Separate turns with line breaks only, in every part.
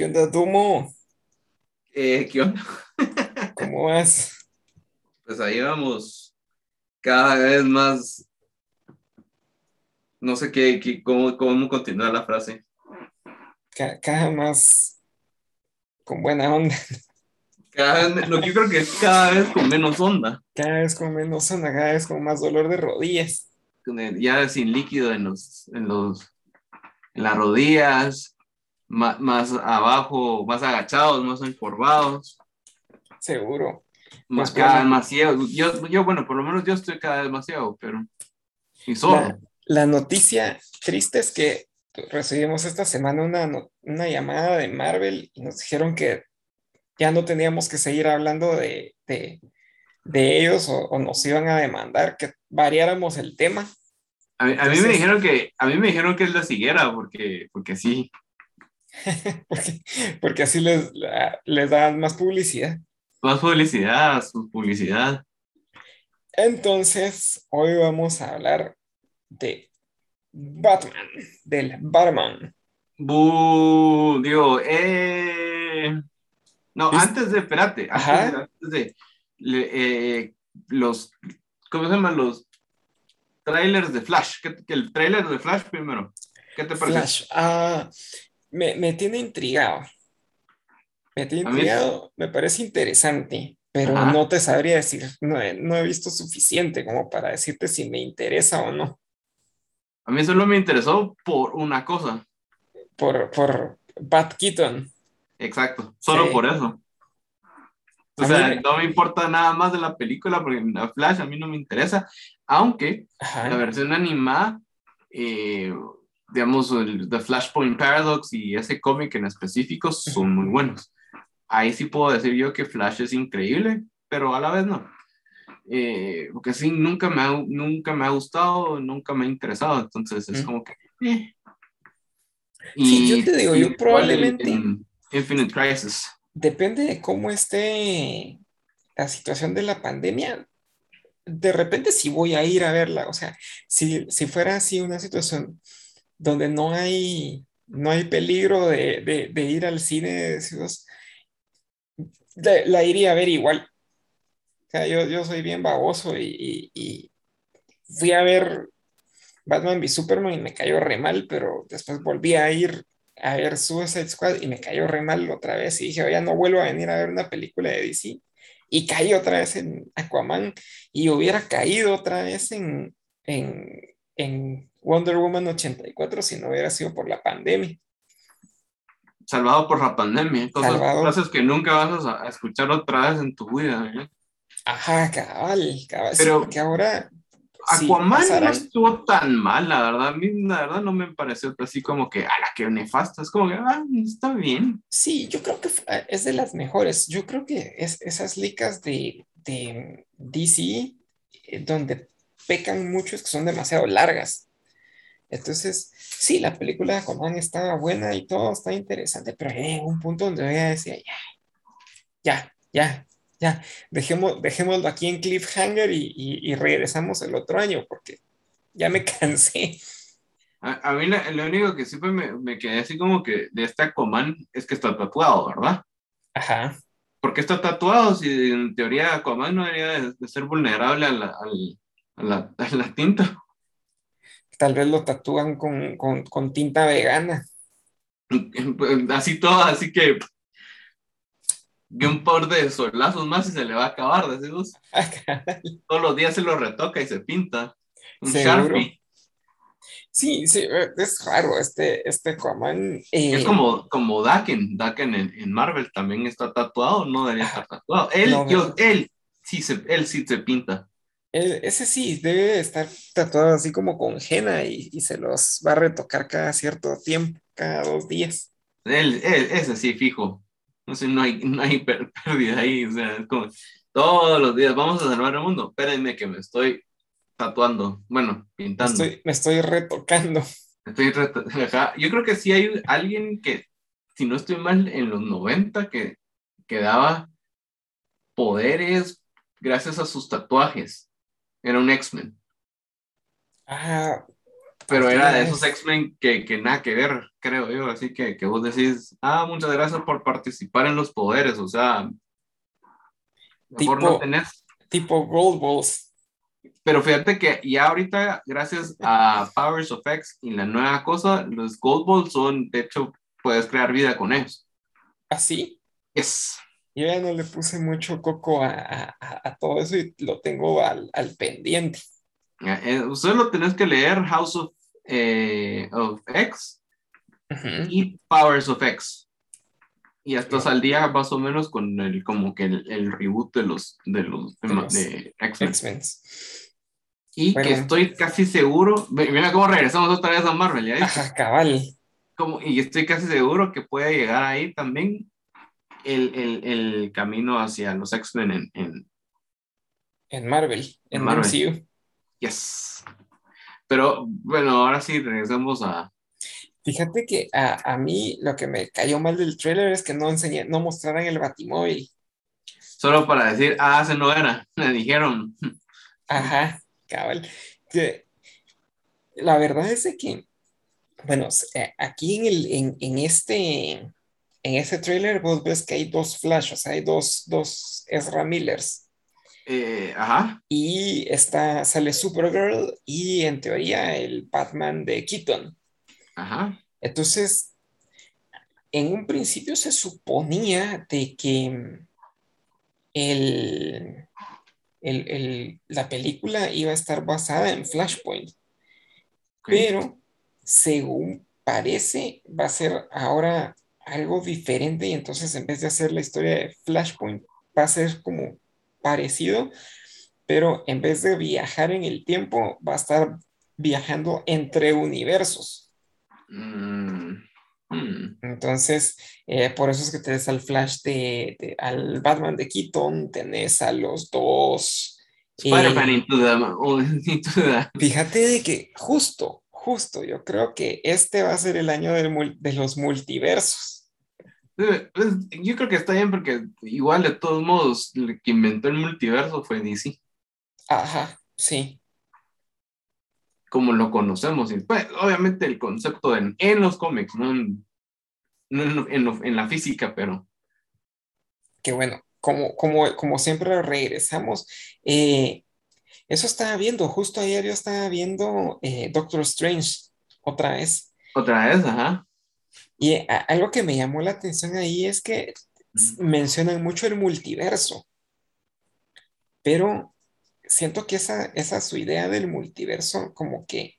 ¿Qué onda, Dumo?
Eh, ¿Qué onda?
¿Cómo vas?
Pues ahí vamos cada vez más. No sé qué, qué cómo, cómo continuar la frase.
Ca- Cada, más con buena onda,
Cada vez, lo que yo creo que es cada vez con menos onda.
cada vez con menos onda, cada vez con más dolor de rodillas.
Ya sin líquido en los, en los, en las rodillas, más, más abajo, más agachados, más encorvados,
Seguro.
más
Pues
cada
bueno.
vez más. Yo, yo, bueno, por lo menos yo estoy cada vez más ciego, pero. Y solo.
La, la noticia triste es que recibimos esta semana una, una llamada de Marvel y nos dijeron que ya no teníamos que seguir hablando de, de, de ellos o, o nos iban a demandar que variáramos el tema.
A, mí- a mí me
Entonces-
dijeron que a mí me dijeron que él la siguiera porque porque sí.
porque, porque así les, la- les dan más publicidad.
Más publicidad, su publicidad.
Entonces, hoy vamos a hablar de Batman, del Batman.
Bu, digo, eh. No,
Es-
antes de, espérate, antes
Ajá.
de, antes de le- eh, los, ¿cómo se llaman los trailers de Flash? ¿Qué- que el trailer de Flash primero. ¿Qué te parece?
Flash, ah, me, me tiene intrigado. Me tiene
mí-
intrigado, me parece interesante, pero
Ajá.
no te sabría decir, no he, no he visto suficiente como para decirte si me interesa o no,
A mí solo me interesó por una cosa.
por, por Bat Keaton.
Exacto, solo
Sí.
por eso. O
A
sea,
me-
no me importa nada más de la película porque la Flash a mí no me interesa, aunque la versión animada, eh, digamos, el The Flashpoint Paradox y ese cómic en específico son muy buenos. Ahí sí puedo decir yo que Flash es increíble, pero a la vez no. Eh, porque sí, nunca me, ha, nunca me ha gustado, nunca me ha interesado, entonces es
Mm.
como que... eh.
Sí, yo te digo, yo probablemente-
en Infinite Crisis.
depende de cómo esté la situación de la pandemia. De repente sí voy a ir a verla, o sea, si, si fuera así una situación donde no hay, no hay peligro de, de- de ir al cine, decimos, la, iría a ver igual. O sea, yo, yo soy bien baboso y, y- y fui a ver Batman v Superman y me cayó re mal, pero después volví a ir a ver Suicide Squad y me cayó re mal otra vez y dije, oye, no vuelvo a venir a ver una película de DC. Y caí otra vez en Aquaman y hubiera caído otra vez en, en, en Wonder Woman 84 si no hubiera sido por la pandemia.
Salvado por la pandemia. Cosas, cosas que nunca vas a, escuchar otra vez en tu vida. ¿eh?
Ajá, cabal, cabal.
Pero-
porque ahora...
Aquaman no estuvo tan mal, la verdad. A mí, la verdad, no me pareció así como que, a la que nefasta. Es como que, ah, está bien.
Sí, yo creo que es de las mejores. Yo creo que es, esas licas de, de DC, eh, donde pecan mucho, es que son demasiado largas. Entonces, sí, la película de Aquaman estaba buena y todo está interesante, pero llegó un punto donde yo ya decía, ya, ya, ya, ya, dejemos, dejémoslo aquí en cliffhanger y, y, y regresamos el otro año, porque ya me cansé.
A, a mí la- lo único que siempre me, me quedé así como que de este Aquaman es que está tatuado, ¿verdad?
Ajá.
¿Por qué está tatuado si en teoría Aquaman no debería de, de ser vulnerable a la, a la, a la tinta?
Tal vez lo tatúan con, con, con tinta vegana.
Así todo, así que un par de solazos más y se le va a acabar, decimos. Todos los días se lo retoca y se pinta. Un. Sharpie.
Sí, sí, es raro este, este Aquaman. eh,
Es como, como Daken. Daken en, en Marvel también está tatuado, no debería estar tatuado. Él,
No,
yo- él, sí se, él sí se pinta.
Él- ese sí, debe de estar tatuado así como con henna y, y se los va a retocar cada cierto tiempo, cada dos días.
Él, él, ese sí, fijo. No sé, no hay, no hay pérdida ahí. O sea, es como todos los días vamos a salvar el mundo. Espérenme que me estoy tatuando. Bueno, pintando.
estoy, me estoy retocando.
Estoy ajá. Yo creo que sí hay alguien que, si no estoy mal, en los 90 que, que daba poderes gracias a sus tatuajes. Era un X-Men.
Ah,
Pero era de esos X-Men que, que, nada que ver, creo yo. Así que, que vos decís, ah, muchas gracias por participar en los poderes. O sea,
tipo, no tenés. Tipo Gold Balls.
Pero fíjate que ya ahorita, gracias a Powers of X y la nueva cosa, los Gold Balls son, de hecho, puedes crear vida con ellos.
¿Así?
¿Ah, yes.
Yo ya no le puse mucho coco a, a, a todo eso y lo tengo al, al pendiente.
Eh, lo tenés que leer House of eh, of X y Powers of X. Y al día más o menos con el como que el, reboot de los de los de, X-Men. Y que estoy casi seguro, mira cómo regresamos otra vez a Marvel, ¿ya?
cabal.
Como, y estoy casi seguro que puede llegar ahí también el, el, el camino hacia los X-Men en, en,
en, Marvel, en, Marvel.
Yes. Pero bueno, ahora sí, regresamos a...
Fíjate que a, a, mí lo que me cayó mal del trailer es que no enseñé, no mostraran el batimóvil.
Solo para decir, ah, se no era, me dijeron.
Ajá, cabal. Que, la verdad es que, bueno, eh, aquí en, el, en, en este, en este trailer vos ves que hay dos flashes, hay dos, dos Ezra Millers.
Eh, ajá.
Y está, sale Supergirl y en teoría el Batman de Keaton.
Ajá.
Entonces, en un principio se suponía de que el, el, la película iba a estar basada en Flashpoint. Pero, según parece, va a ser ahora algo diferente y entonces en vez de hacer la historia de Flashpoint, va a ser como parecido, pero en vez de viajar en el tiempo, va a estar viajando entre universos.
Mm, hmm.
Entonces, eh, por eso es que tenés al Flash de, al Batman de Keaton, tenés a los dos.
Spider-Man
oh, Fíjate de que justo, justo, yo creo que este va a ser el año de los multiversos.
Pues, yo creo que está bien porque igual de todos modos, el que inventó el multiverso fue DC.
Ajá, sí.
Como lo conocemos. Pues, obviamente el concepto en, en los cómics, no, en, en, la física, pero...
Que bueno, como, como, como siempre regresamos. Eh, eso estaba viendo, justo ayer yo estaba viendo eh, Doctor Strange otra vez.
Otra vez, ajá.
Y algo que me llamó la atención ahí es que mencionan mucho el multiverso, pero siento que esa, esa su idea del multiverso como que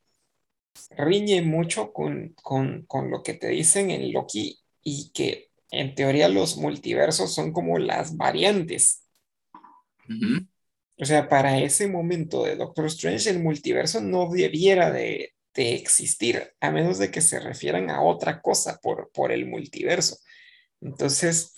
riñe mucho con, con, con lo que te dicen en Loki y que en teoría los multiversos son como las variantes. O sea, para ese momento de Doctor Strange, el multiverso no debiera de, de existir, a menos de que se refieran a otra cosa por, por el multiverso. Entonces,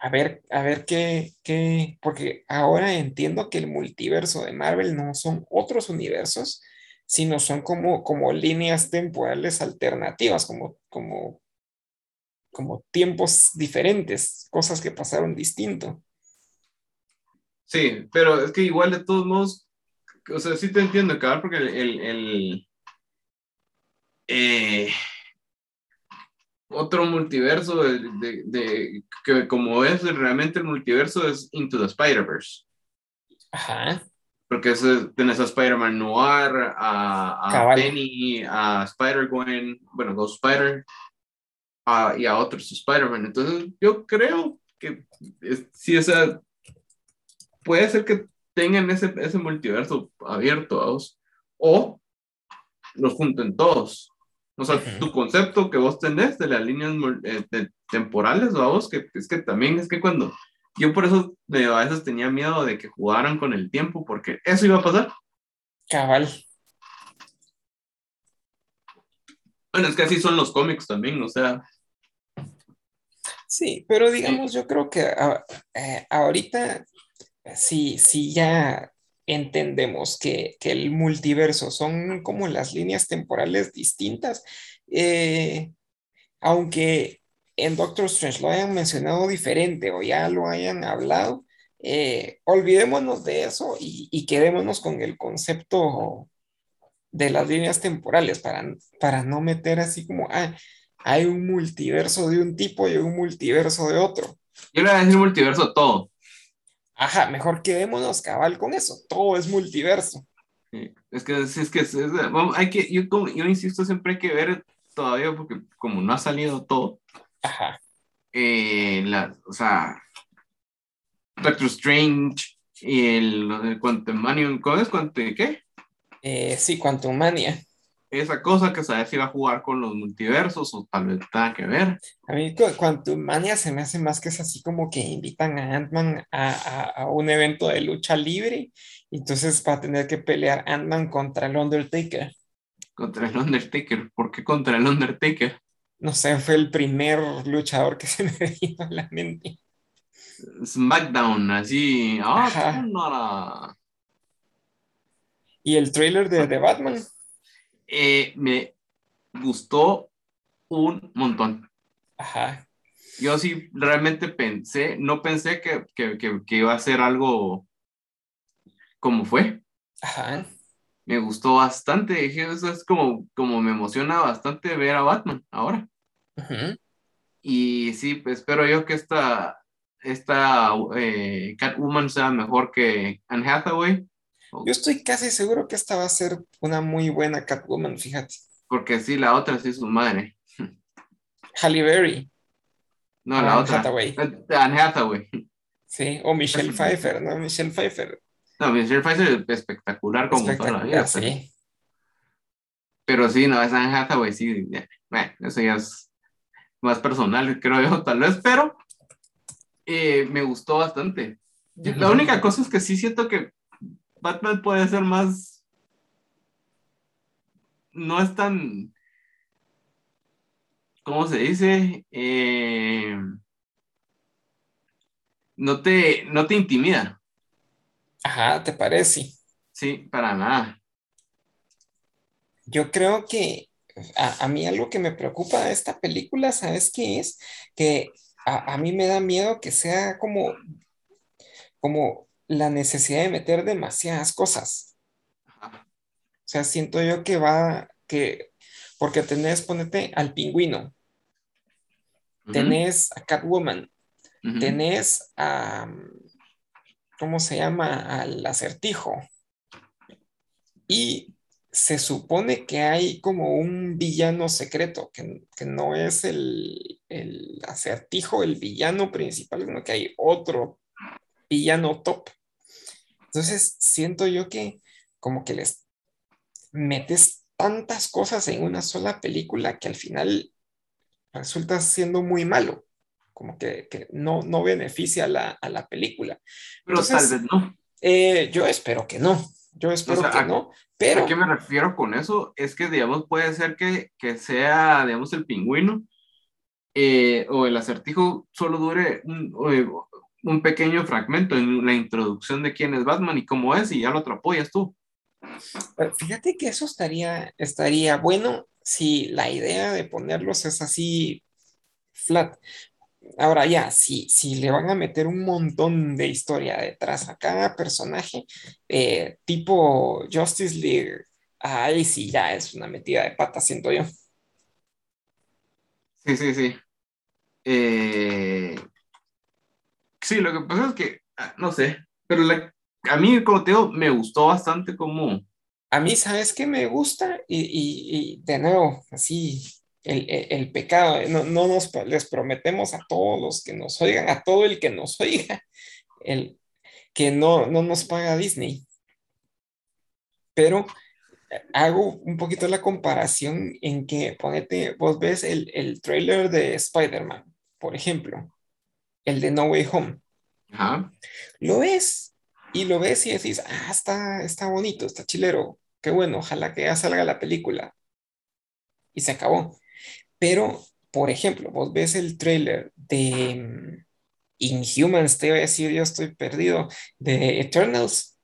a ver, a ver qué, qué, porque ahora entiendo que el multiverso de Marvel no son otros universos, sino son como, como líneas temporales alternativas, como, como, como tiempos diferentes, cosas que pasaron distinto.
Sí, pero es que igual de todos modos, o sea, sí te entiendo, cabrón, porque el eh, otro multiverso de, que como es realmente el multiverso es Into the Spider-Verse.
Ajá.
Porque es, tienes a Spider-Man Noir, a, a Penny, a Spider-Gwen, bueno, dos Spider, y a otros Spider-Man. Entonces, yo creo que si esa puede ser que tengan ese, ese multiverso abierto a vos, o los junten todos. O sea, tu concepto que vos tenés de las líneas eh, temporales, vos, que es que también es que cuando yo por eso a veces tenía miedo de que jugaran con el tiempo, porque eso iba a pasar.
Cabal.
Bueno, es que así son los cómics también, o sea.
Sí, pero digamos, yo creo que ah, eh, ahorita sí, sí ya entendemos que, el multiverso son como las líneas temporales distintas, eh, aunque en Doctor Strange lo hayan mencionado diferente o ya lo hayan hablado, eh, olvidémonos de eso y, quedémonos con el concepto de las líneas temporales para, para no meter así como, ah, hay un multiverso de un tipo y un multiverso de otro.
Yo le voy a decir multiverso todo.
Ajá, mejor quedémonos cabal con eso, todo es multiverso.
Es que es, que hay que yo, yo insisto siempre hay que ver todavía porque como no ha salido todo.
Ajá.
Eh, la, o sea, Doctor Strange y el, el Quantum Mania, ¿cómo es? ¿Quantum qué?
Eh, sí, Quantum Mania
esa cosa que sabes si va a jugar con los multiversos o tal vez tenga que ver.
A mí Quantum Mania se me hace más que es así como que invitan a Ant-Man a, un evento de lucha libre, entonces va a tener que pelear Ant-Man contra el Undertaker.
Contra el Undertaker, ¿por qué contra el Undertaker?
No sé, fue el primer luchador que se me vino a la mente.
SmackDown, así. Ah,
Y el trailer de, de Batman
eh, me gustó un montón.
Ajá.
Yo sí realmente pensé, no pensé que, que, que, iba a ser algo como fue.
Ajá.
Me gustó bastante, eso es como, como me emociona bastante ver a Batman ahora. Ajá. Y sí, pues, espero yo que esta, esta eh, Catwoman sea mejor que Anne Hathaway.
Yo estoy casi seguro que esta va a ser una muy buena Catwoman, fíjate.
Porque sí, la otra sí es su madre.
Halle Berry.
No, la otra. Hathaway. Anne Hathaway.
Sí, o Michelle Pfeiffer, ¿no? Michelle Pfeiffer.
No, Michelle Pfeiffer es espectacular como espectacular, toda la vida. Sí. Pero sí, no, es Anne Hathaway, sí. Bueno, eso ya es más personal, creo yo, tal vez, pero eh, me gustó bastante. La única cosa es que sí siento que Batman puede ser más. No es tan. ¿Cómo se dice? Eh, no, te, no te intimida.
Ajá, ¿te parece?
Sí, para nada.
Yo creo que a, mí algo que me preocupa de esta película, ¿sabes qué es? Que a, a, mí me da miedo que sea como, como la necesidad de meter demasiadas cosas. O sea, siento yo que va, que, porque tenés, ponete al pingüino, tenés a Catwoman, tenés a, ¿cómo se llama? Al acertijo. Y se supone que hay como un villano secreto, que, no es el, el, acertijo, el villano principal, sino que hay otro villano top. Entonces, siento yo que como que les metes tantas cosas en una sola película que al final resulta siendo muy malo, como que, no, no beneficia a la, película.
Pero tal vez no.
Eh, yo espero que no, yo espero que no, pero...
¿A qué me refiero con eso? Es que, digamos, puede ser que, sea, digamos, el pingüino eh, o el acertijo solo dure un, un pequeño fragmento en la introducción de quién es Batman y cómo es, y ya lo apoyas tú.
Fíjate que eso estaría, estaría bueno si la idea de ponerlos es así flat. Ahora ya, si, si le van a meter un montón de historia detrás a cada personaje, eh, tipo Justice League, ahí sí ya es una metida de pata, siento yo.
Sí, sí, sí. Eh, Sí, lo que pasa es que, ah, no sé, pero a mí, como te digo, me gustó bastante como...
A mí, ¿sabes qué me gusta? Y, de nuevo, así, el, pecado, no, no, nos les prometemos a todos los que nos oigan, a todo el que nos oiga, el, que no, no nos paga Disney. Pero eh, hago un poquito la comparación en que, ponete, vos ves el, el trailer de Spider-Man, por ejemplo, el de No Way Home. Lo ves y lo ves y decís, ah, está, está bonito, está chilero, qué bueno, ojalá que ya salga la película. Y se acabó. Pero, por ejemplo, vos ves el trailer de mm, Inhumans, te voy a decir, yo estoy perdido, de Eternals.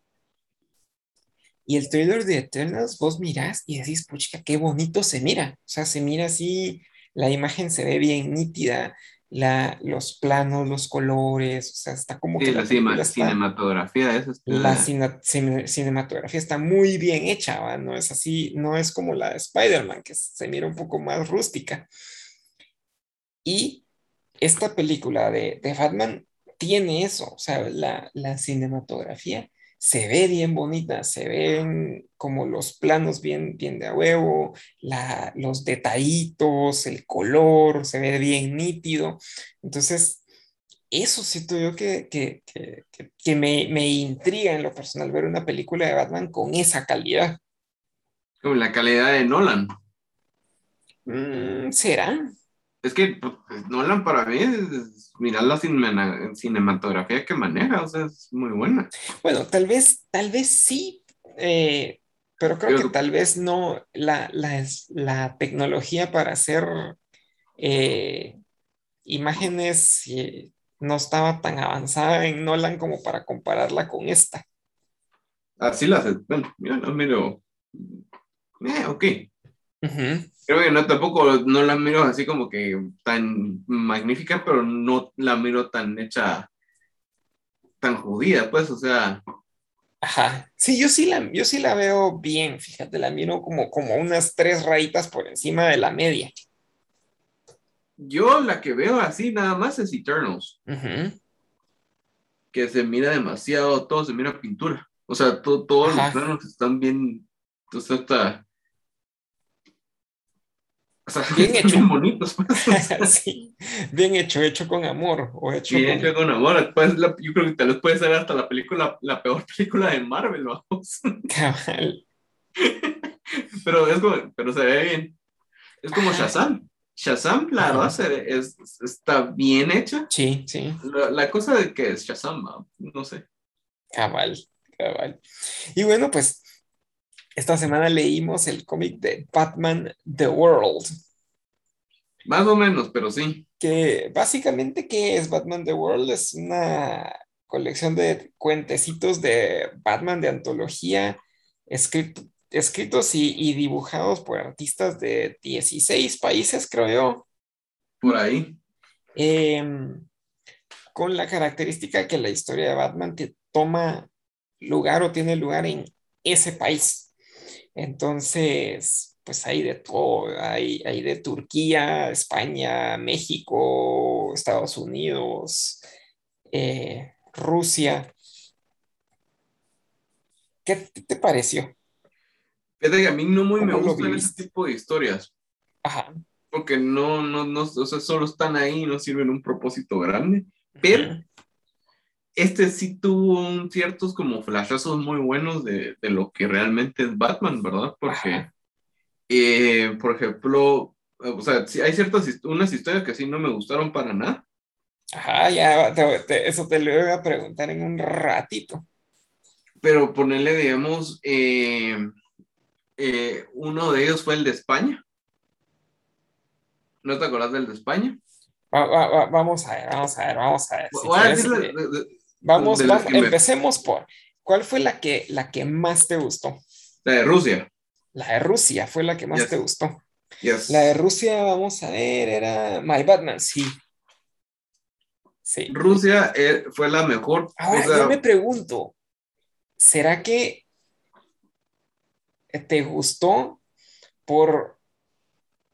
Y el trailer de Eternals, vos mirás y decís, pucha, qué bonito se mira. O sea, se mira así, la imagen se ve bien nítida, la, los planos, los colores, o sea, está como
Sí,
que
la,
la película está,
cinematografía, eso está...
la cine- cine- cinematografía está muy bien hecha, ¿va? No es así, no es como la de Spider-Man, que se mira un poco más rústica. Y esta película de, de Batman tiene eso, o sea, la, la cinematografía se ve bien bonita, se ven como los planos bien, bien de a huevo, la, los detallitos, el color, se ve bien nítido. Entonces, eso siento yo que, que, que, que- me, me intriga en lo personal ver una película de Batman con esa calidad.
Como la calidad de Nolan.
Mm, ¿será?
Es que pues, Nolan para mí, es, mirar la cinema- cinematografía que maneja, o sea, es muy buena.
Bueno, tal vez, tal vez sí, eh, pero creo que tal vez no la, la, la tecnología para hacer eh, imágenes eh, no estaba tan avanzada en Nolan como para compararla con esta.
Así la hace. Bueno, yo la miro. Eh, ok. Creo que no tampoco no la miro así como que tan magnífica, pero no la miro tan hecha, tan judía, pues, o sea,
Ajá. Sí, yo sí la, yo sí la veo bien, fíjate, la miro como, como unas tres rayitas por encima de la media.
yo la que veo así nada más es Eternals, que se mira demasiado, todo se mira pintura. O sea, to- todos los planos están bien, sea, está- o sea,
Bien hecho.
bien bonitos, pues.
Sí, bien hecho, hecho con amor o hecho
bien
con...
hecho con amor. Pues, la- yo creo que tal vez puede ser hasta la película, la peor película de Marvel, vamos.
Cabal.
Pero es como, pero se ve bien. Es como. Shazam. Shazam, la
Ajá.
verdad, se es, está bien hecha.
Sí, sí,
La, la cosa de que es Shazam, no sé.
cabal, cabal. Y bueno, pues esta semana leímos el cómic de Batman The World,
Más o menos, pero sí.
que básicamente, ¿qué es Batman The World? Es una colección de cuentecitos de Batman de antología, escrito- escritos y, y dibujados por artistas de 16 países, creo yo.
Por ahí.
Em, con la característica que la historia de Batman te toma lugar o tiene lugar en ese país. Entonces, pues hay de todo, hay, hay de Turquía, España, México, Estados Unidos, eh, Rusia. ¿Qué te, pareció?
Fíjate que a mí no muy me
¿Cómo lo
gustan ese tipo de historias.
Ajá.
Porque no, no, no, o sea, solo están ahí y no sirven un propósito grande. Pero. Este sí tuvo un- ciertos como flashazos muy buenos de, de lo que realmente es Batman, ¿verdad? Porque, eh, por ejemplo, o sea, sí hay ciertas, unas historias que sí no me gustaron para nada.
Ajá, ya te- te- eso te lo voy a preguntar en un ratito.
pero ponerle, digamos, eh, eh, uno de ellos fue el de España. ¿No te acordás del de España?
Va- va- va- vamos a ver, vamos a ver, vamos a ver. Si
Voy a decirle
eh,
de, de-
vamos, empecemos por, ¿cuál fue la que, la que más te gustó?
la de Rusia.
La de Rusia fue la que más
Yes.
te gustó.
Yes.
La de Rusia, vamos a ver, era My Batman, sí. Sí.
Rusia eh, fue la mejor.
Ahora, yo me pregunto, ¿será que te gustó por,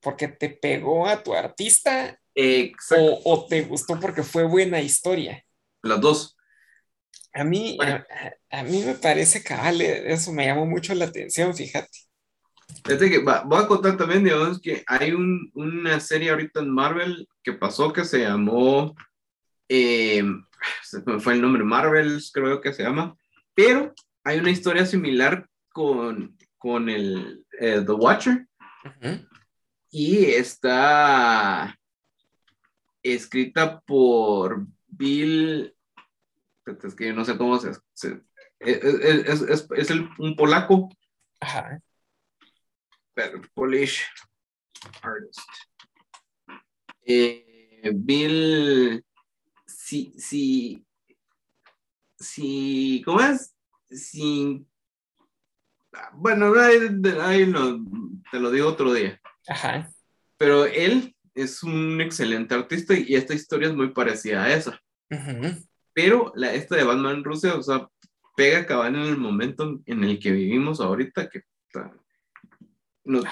porque te pegó a tu artista
exacto,
o, o te gustó porque fue buena historia?
las dos.
A mí,
Bueno.
a, a mí me parece cabal, eh, eso me llamó mucho la atención, fíjate.
Fíjate que va- voy a contar también, digamos, que hay un- una serie ahorita en Marvel que pasó que se llamó, eh, se me fue el nombre, Marvels creo que se llama, pero hay una historia similar con, con el eh, The Watcher y está escrita por Bill, es que yo no sé cómo se... se- es, es- es- es el- un polaco,
Ajá.
pero Polish artist. Eh, Bill, si, si, si, ¿cómo es? Si, bueno, ahí, ahí lo- te lo digo otro día.
Ajá.
Pero él es un excelente artista y esta historia es muy parecida a esa. Pero la, esta de Batman Rusia, o sea, pega cabal en el momento en el que vivimos ahorita, que nos,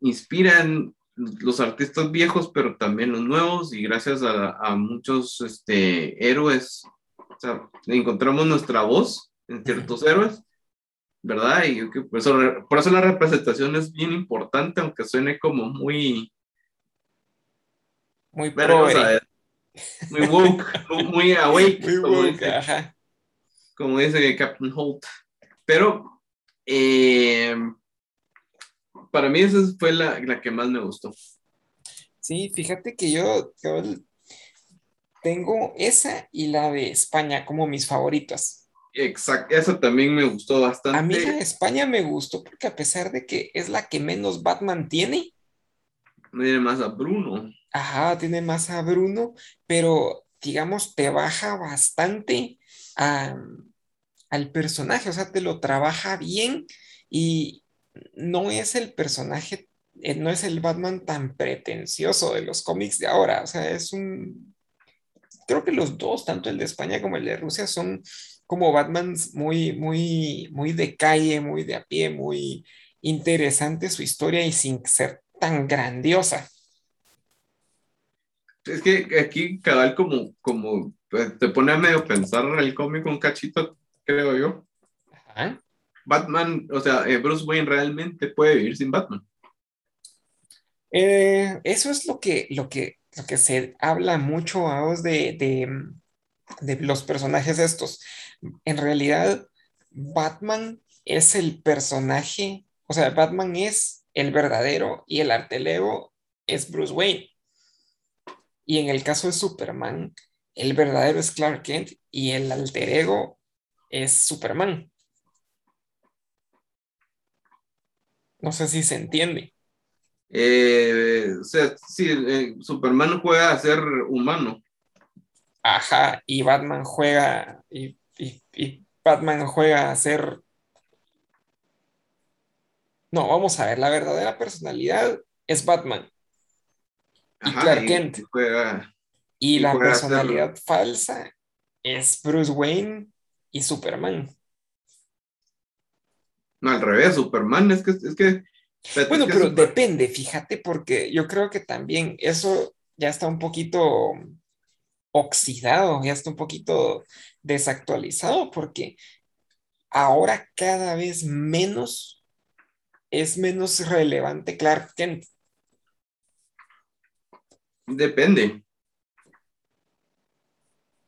inspiran los artistas viejos, pero también los nuevos, y gracias a, muchos este, héroes, o sea, encontramos nuestra voz en ciertos héroes, ¿verdad? Y por, eso, por eso la representación es bien importante, aunque suene como muy...
Muy
muy woke, muy awake. como, dice, Captain Holt. Pero eh, para mí esa fue la, la, que más me gustó.
Sí, fíjate que yo, tengo esa y la de España como mis favoritas.
Exacto, esa también me gustó bastante.
A mí la de España me gustó porque a pesar de que es la que menos Batman tiene.
Tiene más a Bruno.
Ajá, tiene más a Bruno, pero digamos, te baja bastante al personaje, o sea, te lo trabaja bien y no es el personaje, eh, no es el Batman tan pretencioso de los cómics de ahora, o sea, es un, creo que los dos, tanto el de España como el de Rusia, son como Batmans muy, muy, muy de calle, muy de a pie, muy interesante su historia y sin ser tan grandiosa.
Es que aquí cabal como, como pues, te pone a medio pensar el cómic un cachito, creo yo. Batman, o sea, eh, Bruce Wayne realmente puede vivir sin Batman.
Eh, eso es lo que, lo que, lo que se habla mucho de, de, de los personajes estos. En realidad, Batman es el personaje, o sea, Batman es el verdadero y el arteleo es Bruce Wayne. Y en el caso de Superman, el verdadero es Clark Kent y el alter ego es Superman. No sé si se entiende.
Eh, o sea, sí, eh, Superman juega a ser humano.
Ajá, y Batman juega, y, y Batman juega a ser... No, vamos a ver, la verdadera personalidad es Batman y Clark Kent. Y, la personalidad falsa es Bruce Wayne y Superman.
No, al revés, Superman es que... Es que
bueno, pero depende, fíjate, porque yo creo que también eso ya está un poquito oxidado, ya está un poquito desactualizado, porque ahora cada vez menos es menos relevante Clark Kent.
Depende.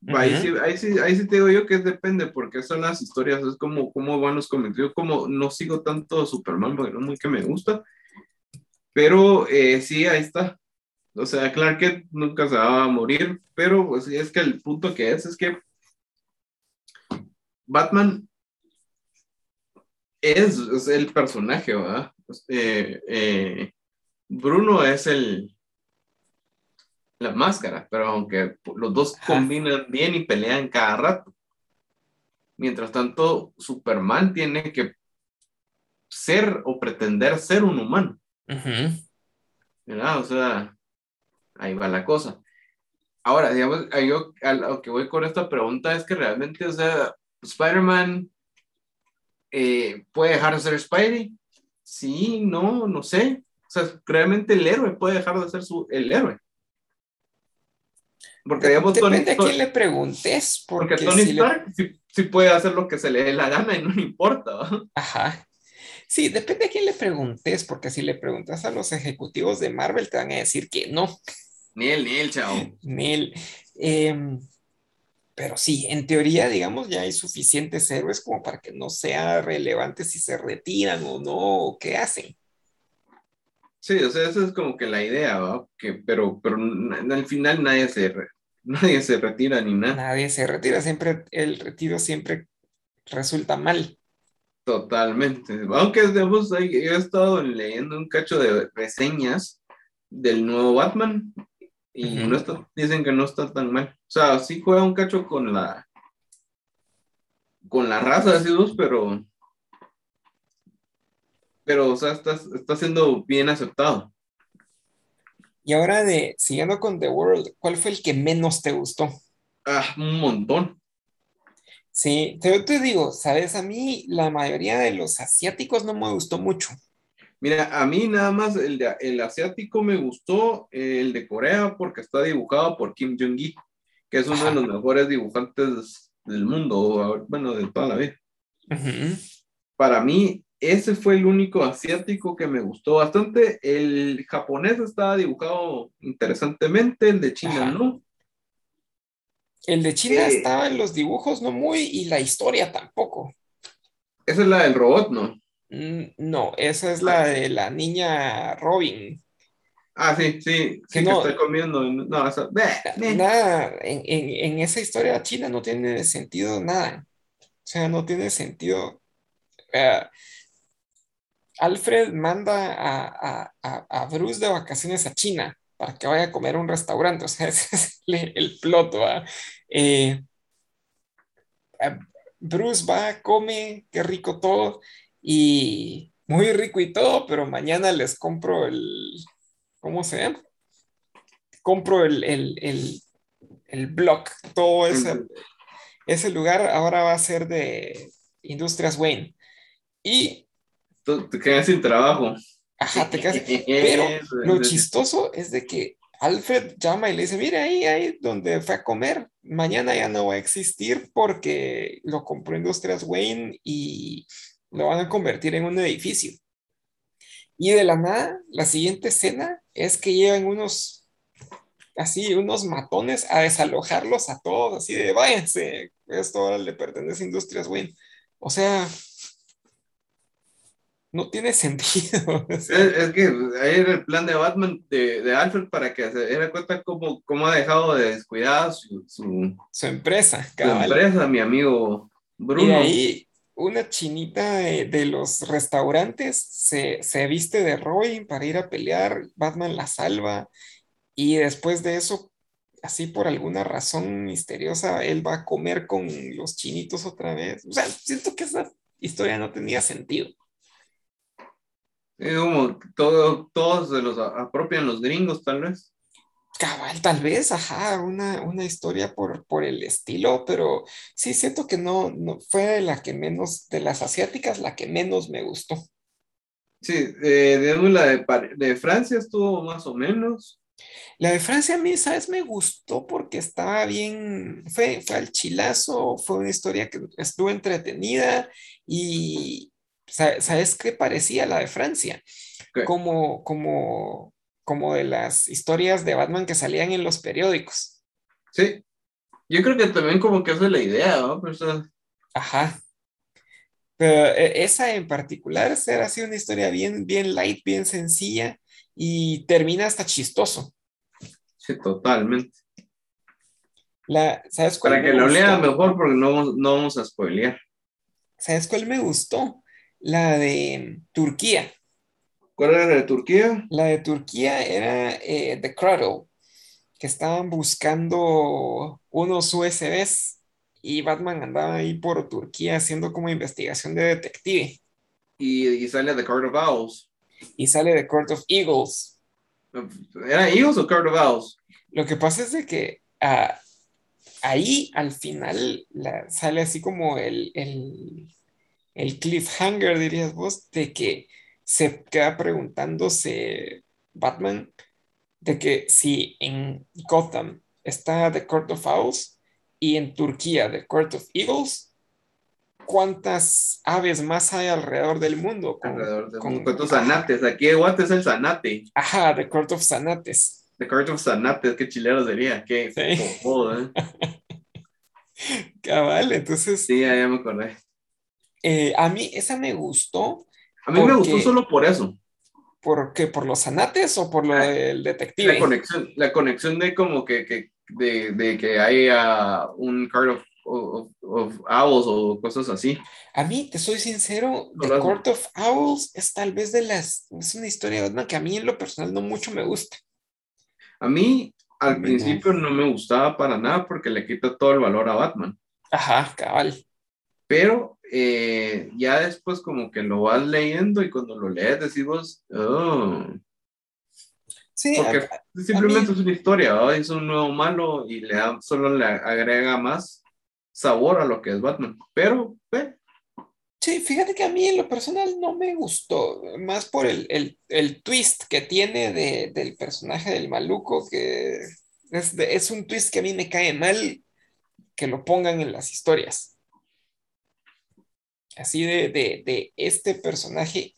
ahí, sí, ahí, sí, ahí, sí, te digo yo que depende, porque son las historias, es como cómo van los cómics. Yo como no sigo tanto Superman, porque no muy que me gusta, pero eh, sí, ahí está. O sea, Clark Kent nunca se va a morir, pero pues es que el punto que es, es que Batman es, es el personaje, ¿verdad? Eh, eh, Bruno es el, la máscara, pero aunque los dos combinan bien y pelean cada rato. Mientras tanto, Superman tiene que ser o pretender ser un humano. ¿Verdad? O sea, ahí va la cosa. Ahora, digamos, yo a lo que voy con esta pregunta es que realmente, o sea, Spider-Man eh, puede dejar de ser Spidey. Sí, no, no sé. O sea, realmente el héroe puede dejar de ser su, el héroe.
Porque digamos, Depende a quién le preguntes.
Porque, Tony Stark sí, puede hacer lo que se le dé la gana y no le importa.
Ajá. Sí, depende a quién le preguntes, porque si le preguntas a los ejecutivos de Marvel te van a decir que no.
Ni él, ni él, chao.
Ni él. Em, pero sí, en teoría, digamos, ya hay suficientes héroes como para que no sea relevante si se retiran o no, o qué hacen.
Sí, o sea, esa es como que la idea, ¿va? Que, pero, pero al final nadie se, nadie se retira ni nada.
Nadie se retira, siempre, el retiro siempre resulta mal.
Totalmente. Aunque digamos, yo he estado leyendo un cacho de reseñas del nuevo Batman y no dicen que no está tan mal. O sea, sí juega un cacho con la con la raza de dos, pero pero, o sea, está, está siendo bien aceptado.
Y ahora de, siguiendo con The World, ¿cuál fue el que menos te gustó?
Ah, un montón.
Sí, te, te digo, sabes, a mí la mayoría de los asiáticos no me gustó mucho.
Mira, a mí nada más el, de, el asiático me gustó, eh, el de Corea, porque está dibujado por Kim Jong-gi, que es uno
Ajá.
de los mejores dibujantes del mundo, bueno, de toda la vida. Para mí, ese fue el único asiático que me gustó bastante. El japonés estaba dibujado interesantemente, el de China
Ajá.
no.
El de China
Eh.
estaba en los dibujos no muy y la historia tampoco.
Esa es la del robot, ¿no?
Mm, No, esa es la de la niña Robin.
Ah, sí, sí, sí,
Que
que,
no-
estoy comiendo. No, esa, bleh, bleh.
Nada, en, en- en esa historia china no tiene sentido nada. O sea, no tiene sentido. Alfred manda a, a- a- a Bruce de vacaciones a China para que vaya a comer a un restaurante. O sea, ese es el, el plot, ¿va? Eh, eh, Bruce va, come, qué rico todo, y muy rico y todo, pero mañana les compro el, ¿cómo se llama? Compro el, el, el, el blog, todo ese, ese lugar ahora va a ser de Industrias Wayne. Y,
Tú te quedas sin trabajo.
ajá, te quedas- Pero lo chistoso es de que Alfred llama y le dice, mira ahí, ahí donde fue a comer, mañana ya no va a existir porque lo compró Industrias Wayne y lo van a convertir en un edificio. Y de la nada, la siguiente escena es que llegan unos, así, unos matones a desalojarlos a todos, así de, váyanse, esto ahora le pertenece a Industrias Wayne. O sea, no tiene sentido.
Es, es que ahí era el plan de Batman, de, de Alfred, para que se diera cuenta cómo, cómo ha dejado de descuidar su, su,
su empresa,
su
cabal.
empresa, mi amigo
Y
Bruno.
de ahí una chinita de, de los restaurantes se, se viste de Robin para ir a pelear, Batman la salva y después de eso, así por alguna razón misteriosa, él va a comer con los chinitos otra vez. O sea, siento que esa historia no tenía sentido.
Es como todo, todos se los apropian los gringos, tal vez.
Cabal, tal vez, ajá, una, una historia por, por el estilo, pero sí siento que no, no fue de la que menos, de las asiáticas, la que menos me gustó.
Sí, eh, digamos, la de, de Francia estuvo más o menos.
La de Francia a mí, ¿sabes? Me gustó porque estaba bien, fue, fue al chilazo, fue una historia que estuvo entretenida y ¿sabes qué parecía la de Francia? Como, como, como de las historias de Batman que salían en los periódicos.
Sí. Yo creo que también como que esa es la idea, ¿no? Pero, o sea,
Ajá. Pero eh, esa en particular era así una historia bien, bien light, bien sencilla y termina hasta chistoso.
sí, totalmente.
La, ¿sabes cuál
Para que lo lean mejor, porque no, no vamos a spoilear.
¿Sabes cuál me gustó? La de Turquía.
¿Cuál era la de Turquía?
La de Turquía era eh, The Cradle, que estaban buscando unos USBs y Batman andaba ahí por Turquía haciendo como investigación de detective
Y, y sale The Court of Owls.
y sale The Court of Eagles.
¿Era Eagles o Court of Owls?
Lo que pasa es de que ah, ahí al final la- sale así como el, el, el cliffhanger, dirías vos, de que se queda preguntándose Batman de que si en Gotham está The Court of Owls y en Turquía The Court of Eagles, ¿cuántas aves más hay alrededor del mundo? Con-
Alrededor de
con-
¿Cuántos zanates? Aquí de Guate es el zanate.
Ajá, The Court of Zanates.
The Court of Zanates, qué chilero sería. Qué
Sí.
¿eh?
Cabal, entonces
Sí, ya, ya me acordé.
Eh, a mí esa me gustó.
A mí me
¿Por
gustó solo por eso.
¿Por qué? ¿Por los zanates o por lo
Ah,
del
La
detective?
conexión, la conexión de como que, que de, de que haya un card of, of, of owls o cosas así.
A mí, te soy sincero, The. Court of Owls es tal vez de las, es una historia de Batman que a mí en lo personal no mucho me gusta.
A mí al principio no me gustaba para nada porque le quita todo el valor a Batman.
Ajá, cabal.
Pero eh, ya después como que lo vas leyendo y cuando lo lees decís vos, oh,
Sí,
Porque
a- a
simplemente
mí-
es una historia, es un nuevo malo y le da, solo le agrega más sabor a lo que es Batman. Pero, ve,
Sí, fíjate que a mí en lo personal no me gustó, más por el, el- el twist que tiene de- del personaje del maluco, que es, de- es un twist que a mí me cae mal que lo pongan en las historias. Así de, de, de este personaje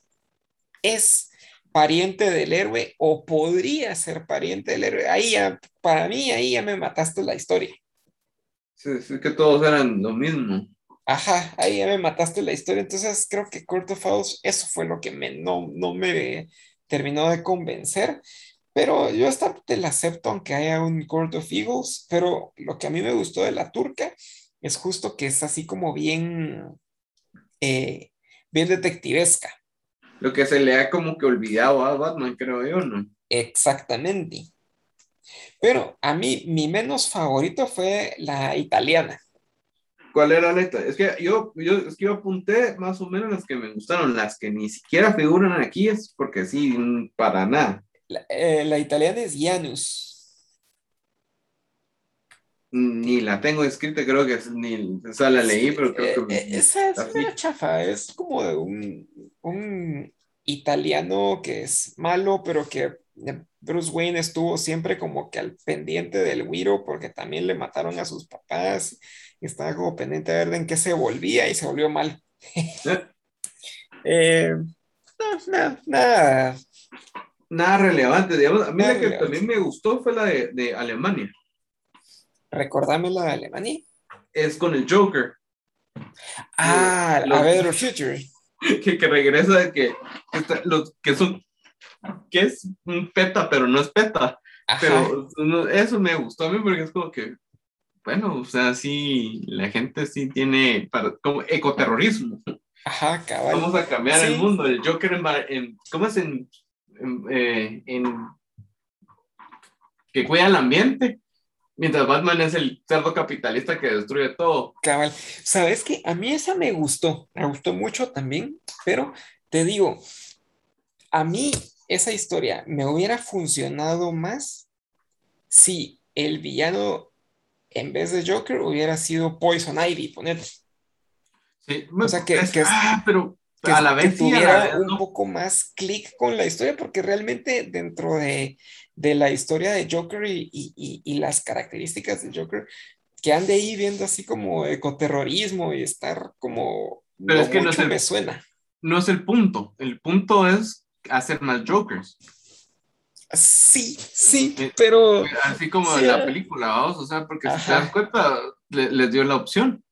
es pariente del héroe o podría ser pariente del héroe. Ahí ya, para mí, ahí ya me mataste la historia.
sí, sí que todos eran lo mismo.
Ajá, ahí ya me mataste la historia. Entonces creo que Court of Owls, eso fue lo que me, no, no me terminó de convencer. Pero yo hasta te la acepto aunque haya un Court of Eagles. Pero lo que a mí me gustó de la turca es justo que es así como bien, eh, bien detectivesca.
Lo que se le ha como que olvidado a Batman, creo yo, ¿no?
Exactamente. Pero a mí, mi menos favorito fue la italiana.
¿Cuál era la neta? Es que yo, yo, es que yo apunté más o menos las que me gustaron, las que ni siquiera figuran aquí es porque sí, para nada.
La, eh, la italiana es Janus.
Ni la tengo escrita, creo que es- ni, o sea, la leí, pero creo que...
Eh, eh, esa es
así.
una chafa, es como de un, un italiano que es malo, pero que eh, Bruce Wayne estuvo siempre como que al pendiente del Wiro porque también le mataron a sus papás y estaba como pendiente de ver en qué se volvía y se volvió mal. Eh, no, nada, nada.
Nada relevante, digamos. A mí
Nada
la que
relevante.
también me gustó fue la de, de Alemania.
Recordame la de Alemania.
Es con el Joker,
Ah,
Lo-
a ver, Future.
que, que regresa de que, los, que es un... que es un peta, pero no es peta.
Ajá,
Pero no, eso me gustó a mí porque es como que, bueno, o sea, sí, la gente sí tiene para, como ecoterrorismo.
ajá, cabal.
Vamos a cambiar
Sí.
el mundo. El Joker en, en- ¿cómo es en, en, eh, en- que cuida el ambiente? Mientras Batman es el cerdo capitalista que destruye todo.
Cabal. ¿Sabes qué? A mí esa me gustó, me gustó mucho también, pero te digo, a mí esa historia me hubiera funcionado más si el villano en vez de Joker hubiera sido Poison Ivy, ponete.
Sí,
O sea, que-
es-
que es-
ah, pero
Que,
a la
que
vez sí, a la
tuviera
vez
un
no.
poco más clic con la historia, porque realmente dentro de, de la historia de Joker y, y- y- y las características del Joker, que ande ahí viendo así como ecoterrorismo y estar como...
Pero es que no es el-
me suena.
No es el punto. El punto es hacer más Jokers.
Sí, sí,
Eh,
pero...
Así como
Sí,
en la
ah.
película, vamos. O sea, porque si te
Ajá.
das cuenta, le- les dio la opción.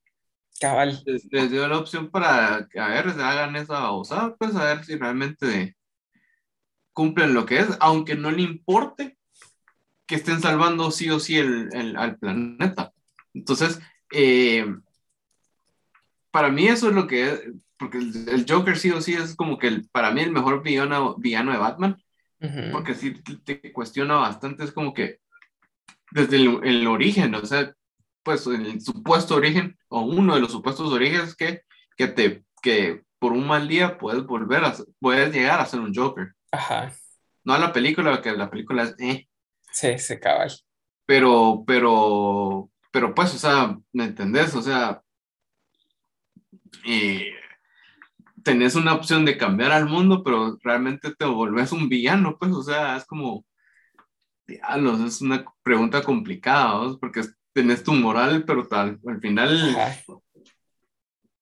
Cabal,
les, les dio la opción para que, a ver, se hagan esa babosada, pues a ver si realmente cumplen lo que es, aunque no le importe que estén salvando sí o sí el, el- al planeta. Entonces, eh, para mí eso es lo que es, porque el, el Joker sí o sí es como que el- para mí el mejor villano, villano de Batman,
ujú,
porque sí te, te cuestiona bastante, es como que desde el, el origen, o sea, pues el supuesto origen, o uno de los supuestos orígenes que, que te, que por un mal día puedes volver a, puedes llegar a ser un Joker.
Ajá,
No a la película, que la película es, eh,
sí, sí, cabal.
pero, pero, pero pues, o sea, ¿me entendés? O sea, eh, tenés una opción de cambiar al mundo, pero realmente te volvés un villano, pues, o sea, es como, diablos, es una pregunta complicada, ¿no? Porque tenés tu moral, pero tal, al final,
Ajá.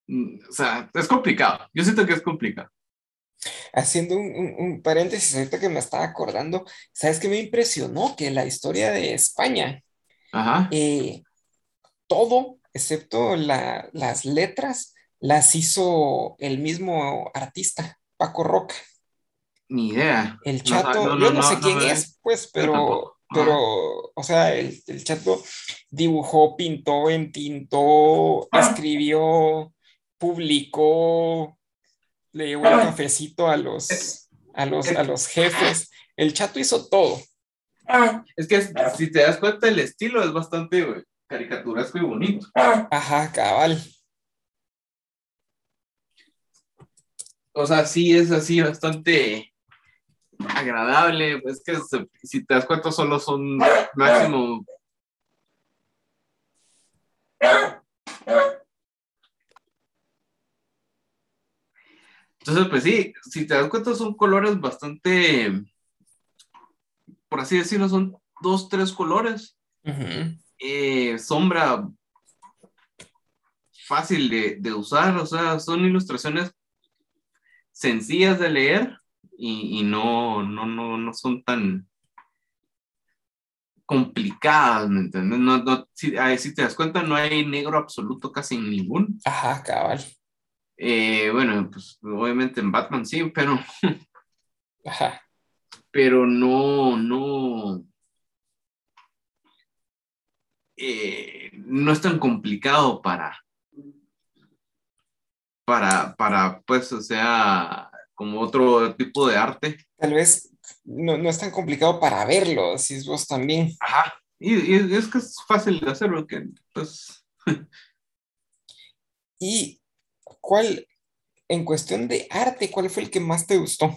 mm, o sea, es complicado. Yo siento que es complicado.
Haciendo un, un- un paréntesis ahorita que me estaba acordando, ¿sabes qué me impresionó? Que la historia de España,
Ajá.
eh, todo, excepto la- las letras, las hizo el mismo artista, Paco Roca.
Ni idea.
El chato,
no, no,
yo no, sé quién es, pues, pero. Pero, o sea, el, el chato dibujó, pintó, entintó, escribió, publicó, le llevó el cafecito a los, a los, a los jefes. El chato hizo todo.
Es que si te das cuenta, el estilo es bastante güey, caricaturesco y bonito.
Ajá, cabal.
O sea, sí es así bastante agradable, pues que si te das cuenta solo son máximo Entonces, pues sí, si te das cuenta, son colores bastante, por así decirlo, son dos, tres colores. Eh, sombra fácil de, usar, o sea, son ilustraciones sencillas de leer y, no, no, no, no son tan complicadas, ¿me entiendes? No, si, si, te das cuenta, no hay negro absoluto casi en ningún.
Ajá, cabal.
Eh, bueno, pues obviamente en Batman sí, pero. Pero no, no. Eh, no es tan complicado para. Para, para, pues, o sea, como otro tipo de arte.
Tal vez no, no es tan complicado para verlo, si es vos también.
Ajá. Y, y es que es fácil de hacerlo, que pues.
y ¿cuál, en cuestión de arte, cuál fue el que más te gustó?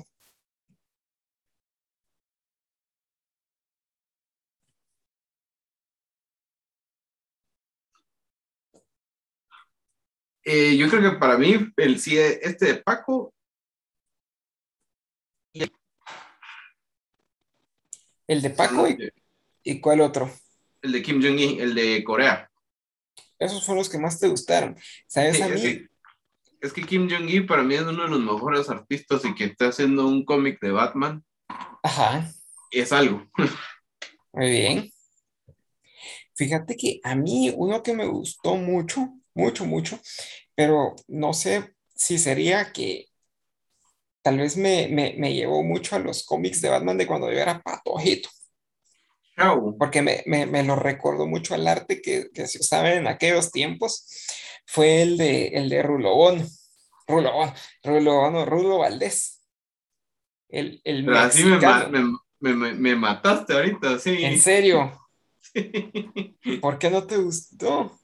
Eh, yo creo que para mí, el este de Paco.
El de Paco y, cuál otro?
El de Kim Jong-un, el de Corea.
Esos fueron los que más te gustaron. ¿Sabes a mí?
es que Kim Jong-il para mí es uno de los mejores artistas y que está haciendo un cómic de Batman.
Ajá.
Es algo.
Muy bien. Fíjate que a mí uno que me gustó mucho, mucho, mucho, pero no sé si sería que tal vez me, me, llevó mucho a los cómics de Batman de cuando yo era patojito. Porque me, me, lo recuerdo mucho al arte que, que se usaba en aquellos tiempos fue el de, el de Rulo Bono. Rulo Bono, Rulo Valdés. El, el
Pero así me, me, me, mataste ahorita, sí.
¿En serio? ¿Por qué no te gustó?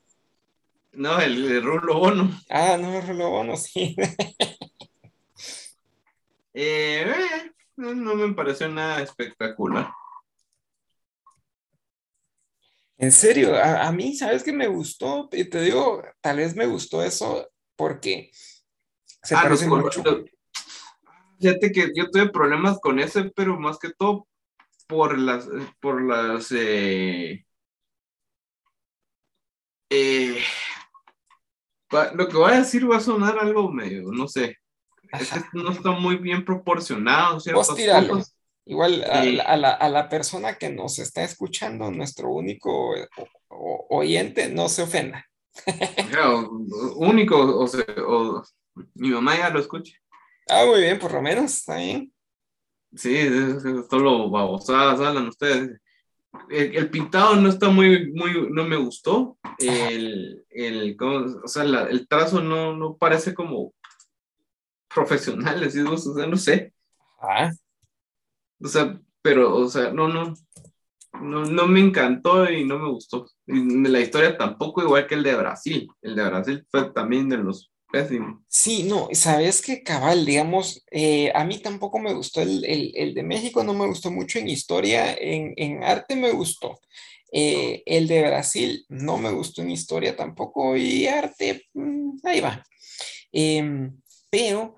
No, el de Rulo Bono.
Ah, no, Rulo Bono, sí.
Eh, eh, no, no me pareció nada espectacular.
En serio, a, mí, ¿sabes qué me gustó? Y te digo, tal vez me gustó eso porque
se ah, parece mucho. Fíjate que yo tuve problemas con ese, pero más que todo por las, por las, eh, eh, lo que voy a decir va a sonar algo medio, no sé, que no está muy bien proporcionado ciertas cosas.
Igual a, la, a, la, persona que nos está escuchando, nuestro único oyente, no se ofenda.
único, o, mi mamá ya lo escucha.
Ah, muy bien, por lo menos, está bien.
Sí, solo babosadas hablan ustedes. El, pintado no está muy, muy, no me gustó. El, el, o sea, el trazo no, no parece como profesional, o sea, no sé. Ah. O sea, pero, o sea, no, no, no, no me encantó y no me gustó. Y la historia tampoco, igual que el de Brasil. El de Brasil fue también de los pésimos.
Sí, no, sabes que cabal, digamos, eh, a mí tampoco me gustó el, el, de México, no me gustó mucho en historia, en, en arte me gustó. Eh, el de Brasil no me gustó en historia tampoco y arte, mm, ahí va. Em, pero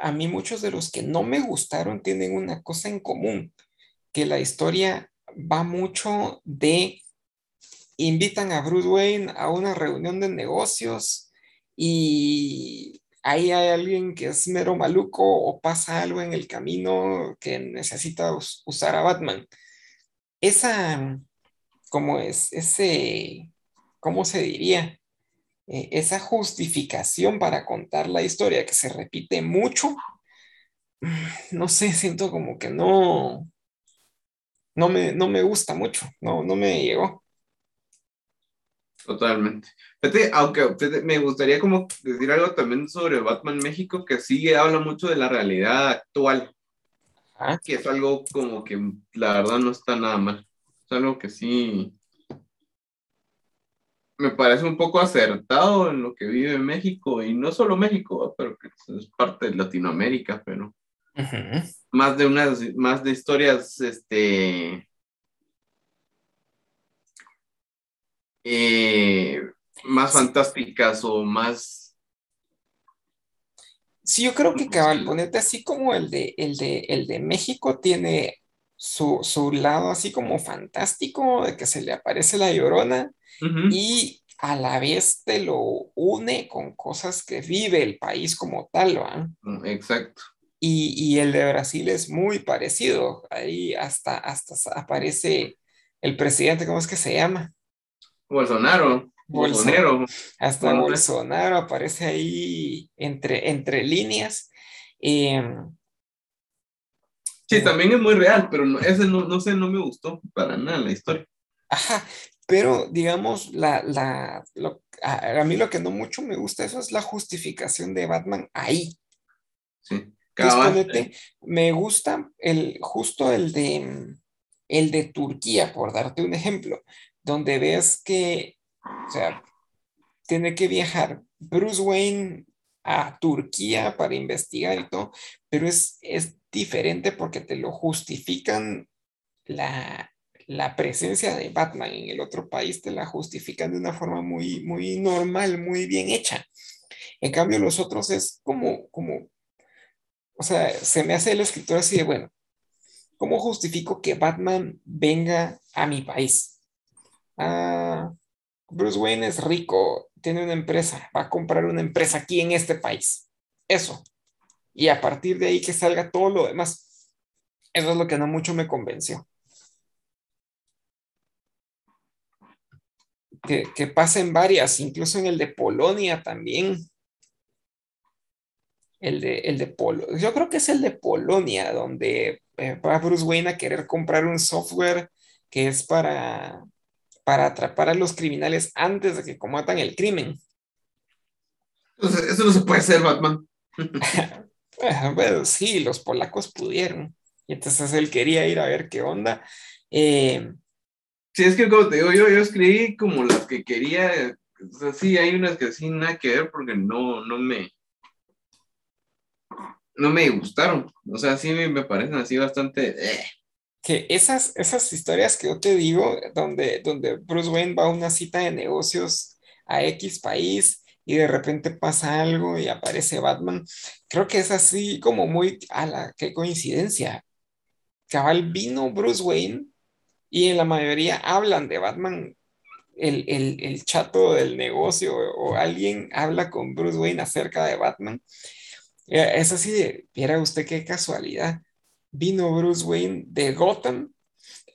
a mí muchos de los que no me gustaron tienen una cosa en común, que la historia va mucho de invitan a Bruce Wayne a una reunión de negocios y ahí hay alguien que es mero maluco o pasa algo en el camino que necesita usar a Batman. Esa, ¿cómo es? Ese, ¿cómo se diría? Eh, esa justificación para contar la historia que se repite mucho, no sé, siento como que no, no me, no me gusta mucho, no, no me llegó.
Totalmente. aunque me gustaría como decir algo también sobre Batman México, que sí habla mucho de la realidad actual, que es algo como que la verdad no está nada mal. Es algo que sí, me parece un poco acertado en lo que vive México, y no solo México, pero que es parte de Latinoamérica, pero... más de unas, más de historias, este, eh, más fantásticas o más...
Sí, yo creo que cabal, así como el de, el de, el de México tiene su, su lado así como fantástico, de que se le aparece la llorona y a la vez te lo une con cosas que vive el país como tal, ¿va?
Mm, exacto.
Y, y, el de Brasil es muy parecido. Ahí hasta, hasta aparece el presidente, ¿cómo es que se llama?
Bolsonaro. Bolsonaro.
Hasta Bolsonaro aparece ahí entre, entre líneas. Em,
sí, también es muy real, pero no, ese no, no sé, no me gustó para nada la historia.
Ajá, pero digamos, la, la, a, mí lo que no mucho me gusta eso es la justificación de Batman ahí.
Sí.
me gusta el, justo el de, el de Turquía, por darte un ejemplo, donde ves que, o sea, tiene que viajar Bruce Wayne a Turquía para investigar y todo, pero es, es diferente porque te lo justifican la, la presencia de Batman en el otro país, te la justifican de una forma muy, muy normal, muy bien hecha. En cambio, los otros es como, como, o sea, se me hace el escritor así de, bueno, ¿cómo justifico que Batman venga a mi país? ah, Bruce Wayne es rico, tiene una empresa, va a comprar una empresa aquí en este país. Eso. Y a partir de ahí que salga todo lo demás. Eso es lo que no mucho me convenció. Que, que pasen varias, incluso en el de Polonia también. El de, el de. Yo creo que es el de Polonia, donde eh, va Bruce Wayne a querer comprar un software que es para, para atrapar a los criminales antes de que comatan el crimen.
eso no se puede hacer, Batman.
bueno, sí, los polacos pudieron. Y entonces él quería ir a ver qué onda. Eh,
sí, es que como te digo, yo, yo escribí como las que quería. O sea, sí, hay unas que sí nada que ver porque no, no me. No me gustaron. O sea, sí me parecen así bastante. Eh
que esas, esas historias que yo te digo, donde, donde Bruce Wayne va a una cita de negocios a X país y de repente pasa algo y aparece Batman, creo que es así como muy, a la, qué coincidencia. Cabal vino Bruce Wayne y en la mayoría hablan de Batman. El, el, el chato del negocio o alguien habla con Bruce Wayne acerca de Batman. Eh, es así de, viera usted qué casualidad vino Bruce Wayne de Gotham,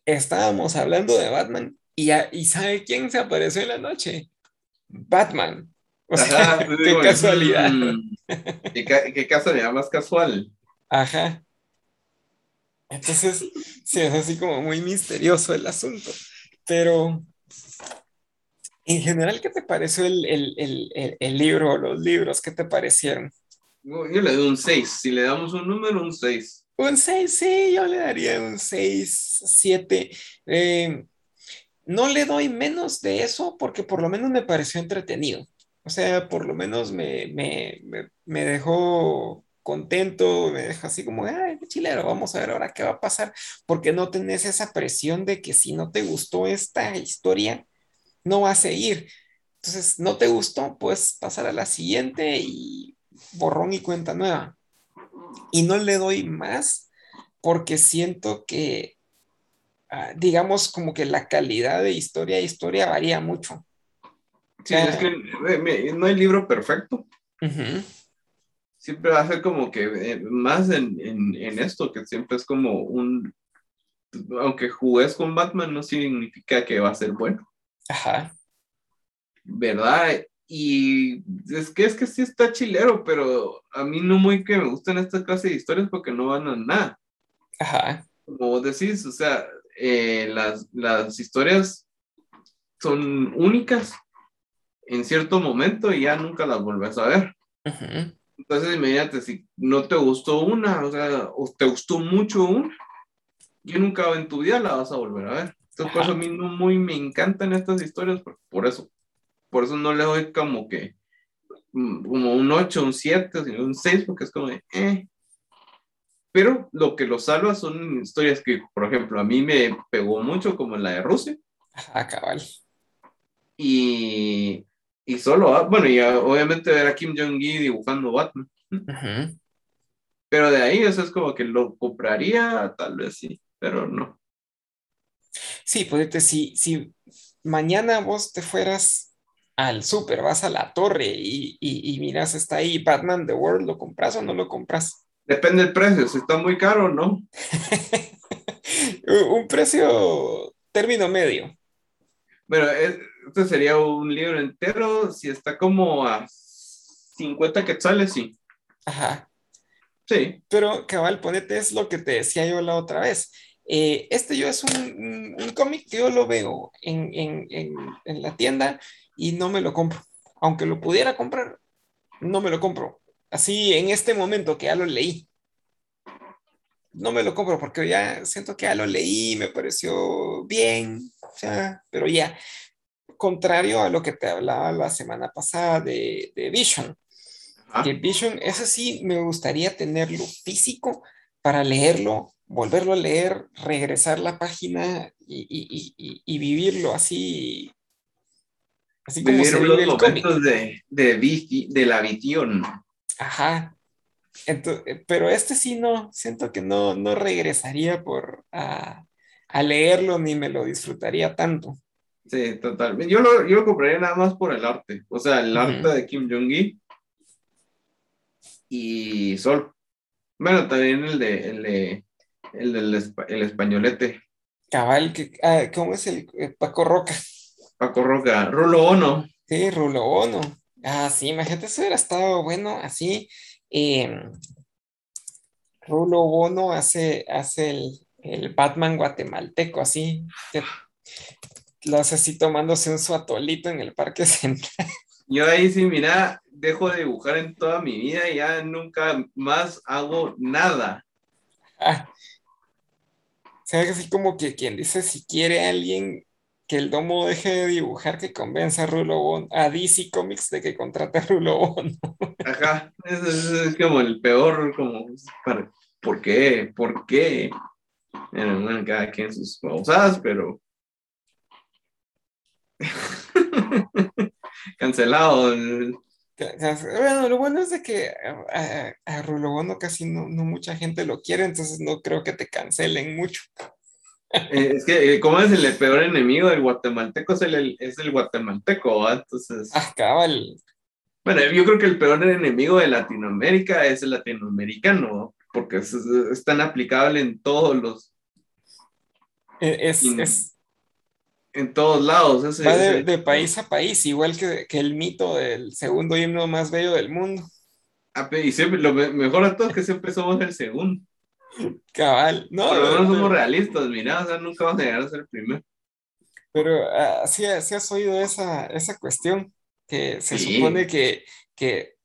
estábamos hablando de Batman y, y ¿sabe quién se apareció en la noche? Batman. O sea, qué casualidad.
Mm, qué, casualidad más casual.
Ajá. Entonces, sí, es así como muy misterioso el asunto. Pero, en general, ¿qué te pareció el, el, el, el libro, los libros? ¿Qué te parecieron?
Yo le doy un 6. Si le damos un número, un 6.
Un 6, sí, yo le daría un 6, 7. Eh, no le doy menos de eso porque por lo menos me pareció entretenido. O sea, por lo menos me, me, me, dejó contento, me deja así como, ay, chilero, vamos a ver ahora qué va a pasar, porque no tenés esa presión de que si no te gustó esta historia, no va a seguir. Entonces, no te gustó, puedes pasar a la siguiente y borrón y cuenta nueva y no le doy más porque siento que, ah, digamos, como que la calidad de historia a historia varía mucho.
Sí, es que no hay libro perfecto. Siempre va a ser como que eh, más en, en, esto, que siempre es como un, aunque jugues con Batman, no significa que va a ser bueno.
Ajá.
¿Verdad? Y es que es que sí está chilero, pero a mí no muy que me gustan estas clases de historias porque no van a nada.
Ajá.
Como vos decís, o sea, eh, las, las historias son únicas en cierto momento y ya nunca las volvés a ver. Entonces, imagínate, si no te gustó una, o sea, o te gustó mucho una, yo nunca en tu vida la vas a volver a ver. Entonces, por eso a mí no muy me encantan estas historias, por eso por eso no le doy como que mm, como un 8, un 7, sino un 6, porque es como de, eh. pero lo que lo salva son historias que, por ejemplo, a mí me pegó mucho, como la de Rusia.
Ah, cabal.
Y, y solo, ah, bueno, y ah, obviamente ver a Kim Jong-gi dibujando Batman. Pero de ahí, eso es como que lo compraría, tal vez sí, pero no.
Sí, pues si, si mañana vos te fueras al súper, vas a la torre y, y, miras, está ahí Batman The World, ¿lo compras o no lo compras?
Depende del precio, si está muy caro, ¿no?
un precio término medio.
Bueno, este sería un libro entero, si está como a 50 quetzales, sí.
Ajá.
Sí.
Pero, cabal, ponete, es lo que te decía yo la otra vez. Eh, este yo es un, un, cómic que yo lo veo en, en, en, en, la tienda y no me lo compro. Aunque lo pudiera comprar, no me lo compro. Así en este momento que ya lo leí. No me lo compro porque ya siento que ya lo leí, me pareció bien, o sea, pero ya, contrario a lo que te hablaba la semana pasada de, de Vision que Vision, ese sí me gustaría tenerlo físico para leerlo, volverlo a leer, regresar la página y, vivirlo así.
Así como se vive el momentos de, de, de la visión.
Ajá. pero este sí no, siento que no, no regresaría por a, leerlo ni me lo disfrutaría tanto.
Sí, totalmente. Yo lo, yo lo compraría nada más por el arte. O sea, el arte de Kim Jong-gi y Sol. Bueno, también el de, el de, el del el españolete.
Cabal, que, ah, ¿cómo es el eh, Paco Roca?
Paco Roca, Rulo Ono.
Sí, Rulo Ono. Ah, sí, imagínate, eso hubiera estado bueno así. Em, Rulo Ono hace, hace el, el, Batman guatemalteco, así. lo hace así tomándose un suatolito en el Parque Central.
Yo ahí sí, mira, dejo de dibujar en toda mi vida y ya nunca más hago nada.
Ah. O sea, así como que quien dice si quiere alguien que el domo deje de dibujar, que convenza a Rulo a DC Comics de que contrate a Rulo
Ajá, es, como el peor, como, ¿por qué? ¿Por qué? Bueno, cada quien sus cosas, pero... Cancelado.
Bueno, lo bueno es de que a, a, Rulo casi no, no, mucha gente lo quiere, entonces no creo que te cancelen mucho.
Eh, es que, eh, ¿cómo es el peor enemigo del guatemalteco? Es el, es el guatemalteco, Entonces.
Ah, cabal.
Bueno, yo creo que el peor enemigo de Latinoamérica es el latinoamericano, porque es, es, tan aplicable en todos los.
E, es, es,
en todos lados.
Va de, país a país, igual que, que, el mito del segundo himno más bello del mundo.
Ah, y siempre, lo mejor a todos es que siempre somos el segundo.
Cabal, no.
Pero no somos realistas, mira, o sea, nunca vamos a llegar a ser el primero.
Pero así ah, has oído esa, esa cuestión, que se supone que, que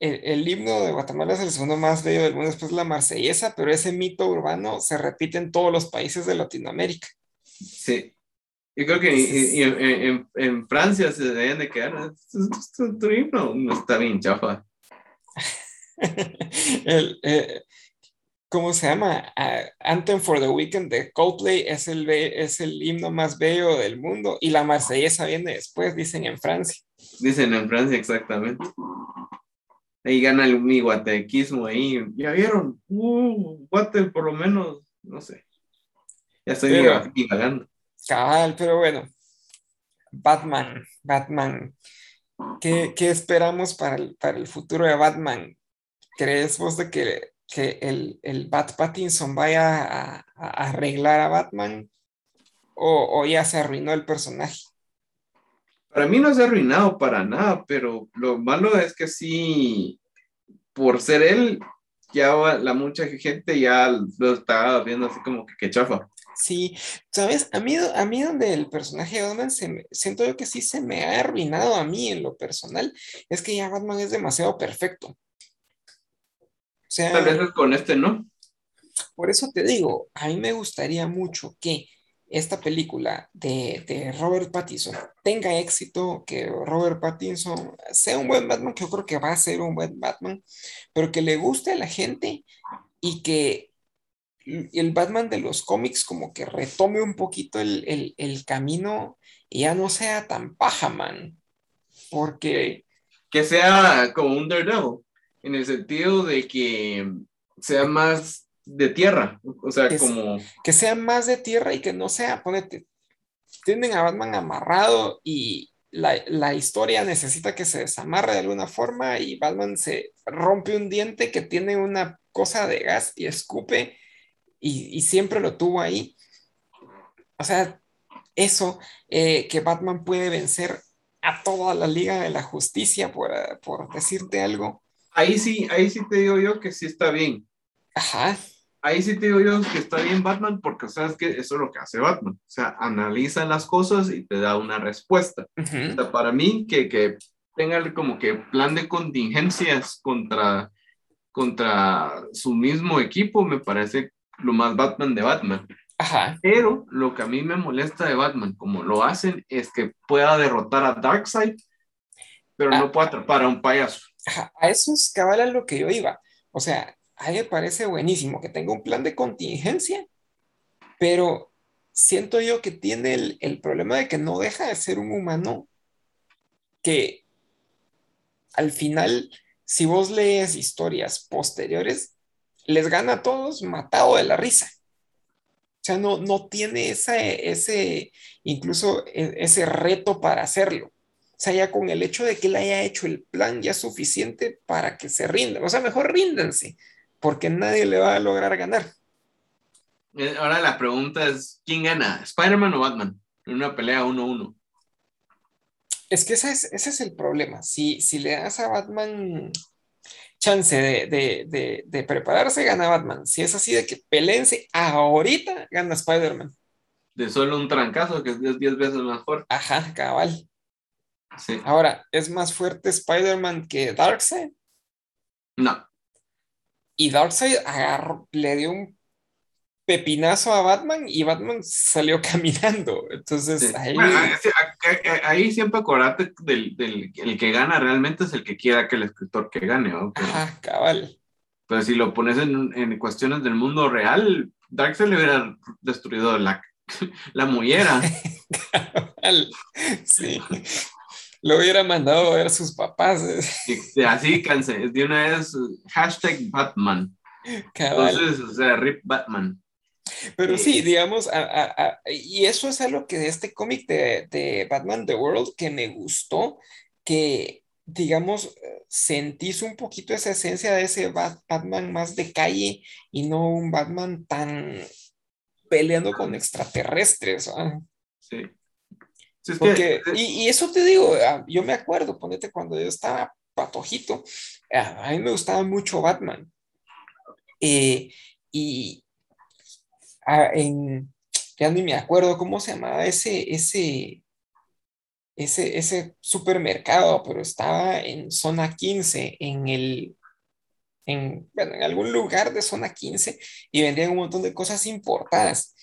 el, el, himno de Guatemala es el segundo más bello del mundo después la marsellesa, pero ese mito urbano se repite en todos los países de Latinoamérica.
Sí, yo creo que en, en, Francia se deben de quedar. Tu himno no está bien chafa.
el, eh, ¿Cómo se llama? Anthem for the Weekend de Coldplay es el, es el himno más bello del mundo y la marsellesa viene después, dicen en Francia.
Dicen en Francia, exactamente. Ahí gana el mi guatequismo ahí. ¿Ya vieron? Uh, guate por lo menos, no sé. Ya estoy divagando.
Cabal, pero bueno. Batman, Batman. ¿Qué, qué esperamos para el, para el, futuro de Batman? ¿Crees vos de que, que el, el Bat Pattinson vaya a, a arreglar a Batman? O, ¿O, ya se arruinó el personaje?
Para mí no se ha arruinado para nada, pero lo malo es que sí, por ser él, ya la mucha gente ya lo está viendo así como que, que chafa.
Sí, sabes, a mí, a mí donde el personaje de Batman se siento yo que sí se me ha arruinado a mí en lo personal, es que ya Batman es demasiado perfecto.
O sea, Tal vez con este, ¿no?
Por eso te digo, a mí me gustaría mucho que esta película de, de, Robert Pattinson tenga éxito, que Robert Pattinson sea un buen Batman, que yo creo que va a ser un buen Batman, pero que le guste a la gente y que el Batman de los cómics como que retome un poquito el, el camino y ya no sea tan paja, man. Porque...
Que sea como un Daredevil, en el sentido de que sea más de tierra, o sea, como...
Que sea más de tierra y que no sea, ponete, tienen a Batman amarrado y la, la, historia necesita que se desamarre de alguna forma y Batman se rompe un diente que tiene una cosa de gas y escupe y, y siempre lo tuvo ahí. O sea, eso, eh, que Batman puede vencer a toda la Liga de la Justicia, por, por decirte algo.
Ahí sí, ahí sí te digo yo que sí está bien.
Ajá.
Ahí sí te digo yo que está bien Batman porque sabes que eso es lo que hace Batman. O sea, analiza las cosas y te da una respuesta. o sea, para mí, que, que tenga como que plan de contingencias contra, contra su mismo equipo, me parece lo más Batman de Batman.
Ajá.
Pero lo que a mí me molesta de Batman, como lo hacen, es que pueda derrotar a Darkseid, pero no ah. pueda atrapar a un payaso.
Ajá. A eso lo que yo iba. O sea, a mí me parece buenísimo que tenga un plan de contingencia, pero siento yo que tiene el, el problema de que no deja de ser un humano que al final, si vos lees historias posteriores, les gana a todos matado de la risa sea, no, no tiene ese, ese, incluso e, ese reto para hacerlo. O sea, ya con el hecho de que él haya hecho el plan ya es suficiente para que se rindan. O sea, mejor ríndanse, porque nadie le va a lograr ganar.
Ahora la pregunta es, ¿quién gana? ¿Spider-Man o Batman? En una pelea 1-1.
Es que ese es, ese es el problema. Si, si le das a Batman chance de, prepararse, gana Batman. Si es así de que pelense ahorita, gana Spider-Man.
De solo un trancazo, que es 10 veces más fuerte.
Ajá, cabal. Sí. Ahora, ¿es más fuerte Spider-Man que Darkseid?
No.
Y Darkseid agarró, le dio un pepinazo a Batman y Batman salió caminando. Entonces ahí...
ahí siempre acordate del, del, el que gana realmente es el que quiera que el escritor que gane. ¿no?
Ajá, cabal.
Pero si lo pones en, en cuestiones del mundo real, Darkseid le hubiera destruido la, la mullera.
cabal. Sí. Lo hubiera mandado a ver a sus papás.
Así, canse. De una vez, hashtag Batman. Cabal. Entonces, o sea, RIP Batman.
Pero sí, digamos, y eso es algo que de este cómic de, Batman The World que me gustó, que, digamos, sentís un poquito esa esencia de ese Batman más de calle y no un Batman tan peleando con extraterrestres.
Sí.
Y, eso te digo, ah, yo me acuerdo, ponete cuando yo estaba patojito, ah, a mí me gustaba mucho Batman. Eh, y, en, ya ni me acuerdo cómo se llamaba ese, ese, ese, ese supermercado, pero estaba en zona 15, en el, en, bueno, en algún lugar de zona 15 y vendían un montón de cosas importadas.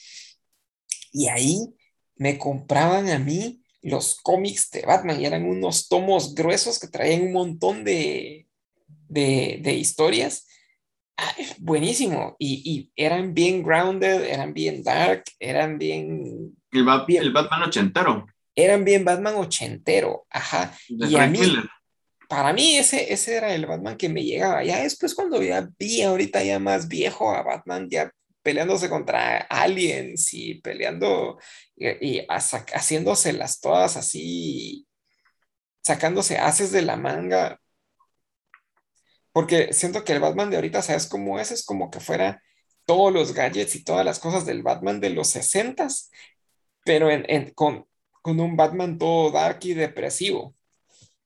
Y ahí me compraban a mí los cómics de Batman y eran unos tomos gruesos que traían un montón de, de, de historias Ah, buenísimo. Y, eran bien grounded, eran bien dark, eran bien...
El, el Batman ochentero.
Eran bien Batman ochentero, ajá. y a mí, para mí ese, ese era el Batman que me llegaba. Ya después cuando ya vi ahorita ya más viejo a Batman ya peleándose contra aliens y peleando y, y haciéndoselas todas así, sacándose haces de la manga, porque siento que el Batman de ahorita, ¿sabes cómo es? Es como que fuera todos los gadgets y todas las cosas del Batman de los 60 pero con, un Batman todo dark y depresivo.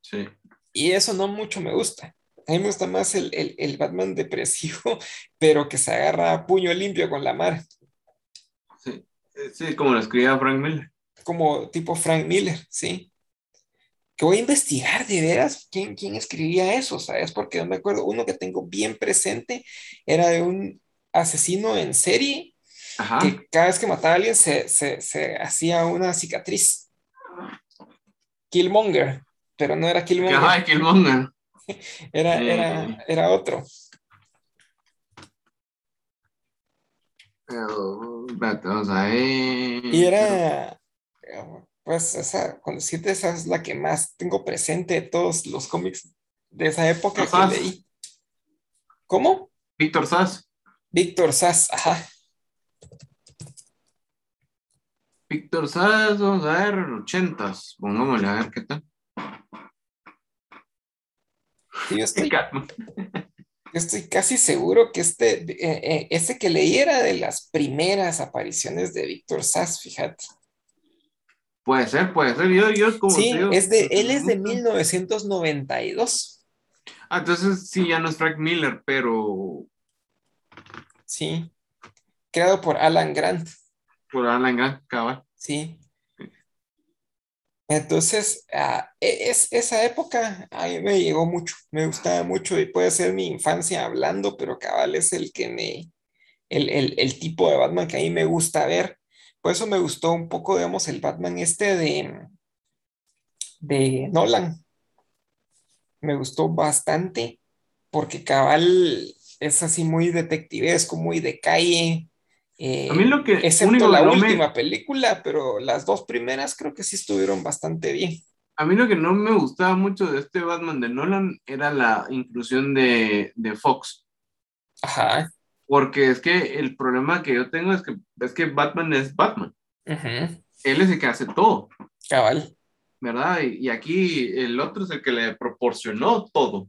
Sí.
Y eso no mucho me gusta. A mí me gusta más el, el, Batman depresivo, pero que se agarra a puño limpio con la mar.
Sí, sí como lo escribía Frank Miller.
Como tipo Frank Miller, sí que voy a investigar de veras quién, quién escribía eso, ¿sabes? Porque no me acuerdo, uno que tengo bien presente era de un asesino en serie que cada vez que mataba a alguien se, se, se hacía una cicatriz. Killmonger, pero no era Killmonger.
Ajá, Killmonger.
era, era, era otro.
vamos a ver.
Y era, pues, esa, con decirte, esa es la que más tengo presente de todos los cómics de esa época que leí. ¿Cómo?
Víctor Sass.
Víctor Sass, ajá.
Víctor Sass, vamos a ver, ochentas. Pongámosle a ver qué tal.
Yo, estoy, estoy casi seguro que este, eh, eh, ese que leí era de las primeras apariciones de Víctor Sass, fíjate.
Puede ser, puede ser. Yo, yo como
sí, es de, él es de 1992.
Ah, entonces sí, ya no es Frank Miller, pero.
Sí. Creado por Alan Grant.
Por Alan Grant, cabal.
Sí. Entonces, ah, e, es, esa época a mí me llegó mucho, me gustaba mucho y puede ser mi infancia hablando, pero cabal es el que me, el, el, el, tipo de Batman que a mí me gusta ver. Por eso me gustó un poco, digamos, el Batman este de, de Nolan me gustó bastante porque Cabal es así muy detectivesco, muy de calle.
Eh, a mí lo que
excepto la última película, pero las dos primeras creo que sí estuvieron bastante bien.
A mí lo que no me gustaba mucho de este Batman de Nolan era la inclusión de, de Fox.
Ajá.
Porque es que el problema que yo tengo es que, es que Batman es Batman. Él es el que hace todo.
Cabal.
¿verdad? Y, aquí el otro es el que le proporcionó todo.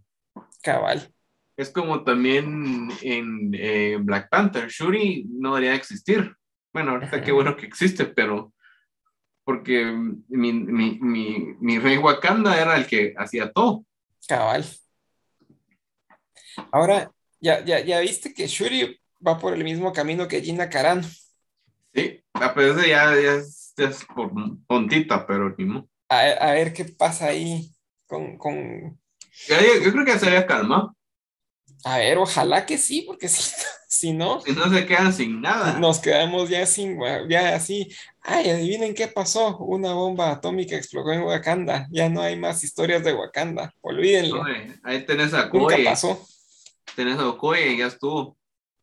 Cabal.
Es como también en eh, Black Panther, Shuri no debería existir. Bueno, ahorita qué bueno que existe, pero porque mi, mi, mi, mi, rey Wakanda era el que hacía todo.
Cabal. Ahora, ya, ya, ya viste que Shuri va por el mismo camino que Gina Carano.
Sí, a pesar de ya, ya, es, por puntita, pero
a, ver qué pasa ahí con... con...
Yo, creo que se había calmado.
A ver, ojalá que sí, porque si, si no...
Si no se quedan sin nada.
Nos quedamos ya sin, ya así, ay, adivinen qué pasó, una bomba atómica explotó en Wakanda, ya no hay más historias de Wakanda, olvídenlo.
ahí tenés a
Nunca pasó.
Tenés a Okoye, ya estuvo.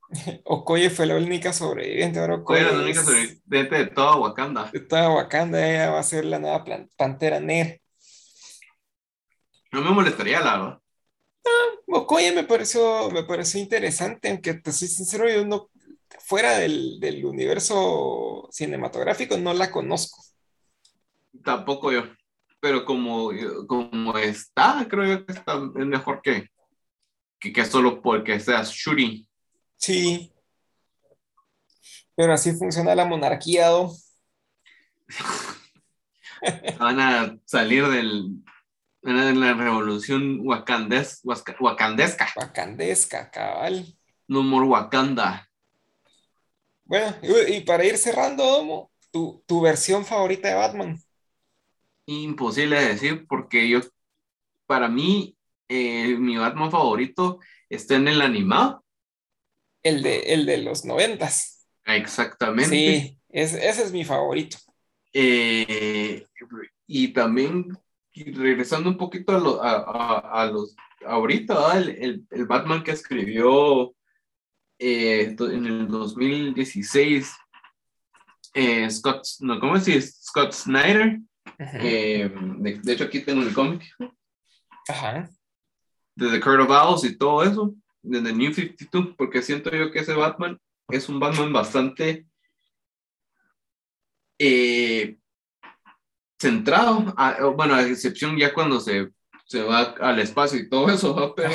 Okoye fue la única sobreviviente. Ahora
Okoye fue la única sobreviviente de toda Wakanda.
De toda Wakanda, ella va a ser la nueva pantera negra.
No me molestaría, la verdad.
No, Okoye me pareció, me pareció interesante, aunque te soy sincero, yo no, fuera del, del universo cinematográfico, no la conozco.
Tampoco yo. Pero como, como está, creo yo que está, es mejor que, que, que solo porque seas Shuri.
Sí. Pero así funciona la monarquía, ¿no?
Van a salir del, de la revolución wakandes, wakandesca.
Wakandesca, cabal.
No more Wakanda.
Bueno, y, para ir cerrando, Domo, tu, tu, versión favorita de Batman.
Imposible de decir porque yo, para mí, eh, mi Batman favorito está en el animado
el de, el de los noventas.
Exactamente.
Sí, ese es mi favorito.
Eh, y también, regresando un poquito a, los, ahorita, el, el, Batman que escribió eh, en el 2016, eh, Scott, no, ¿cómo? Scott Snyder. de, hecho, aquí tengo el cómic.
Ajá.
De The Court of Owls y todo eso de The New 52, porque siento yo que ese Batman es un Batman bastante centrado, bueno, a excepción ya cuando se, se, va al espacio y todo eso, pero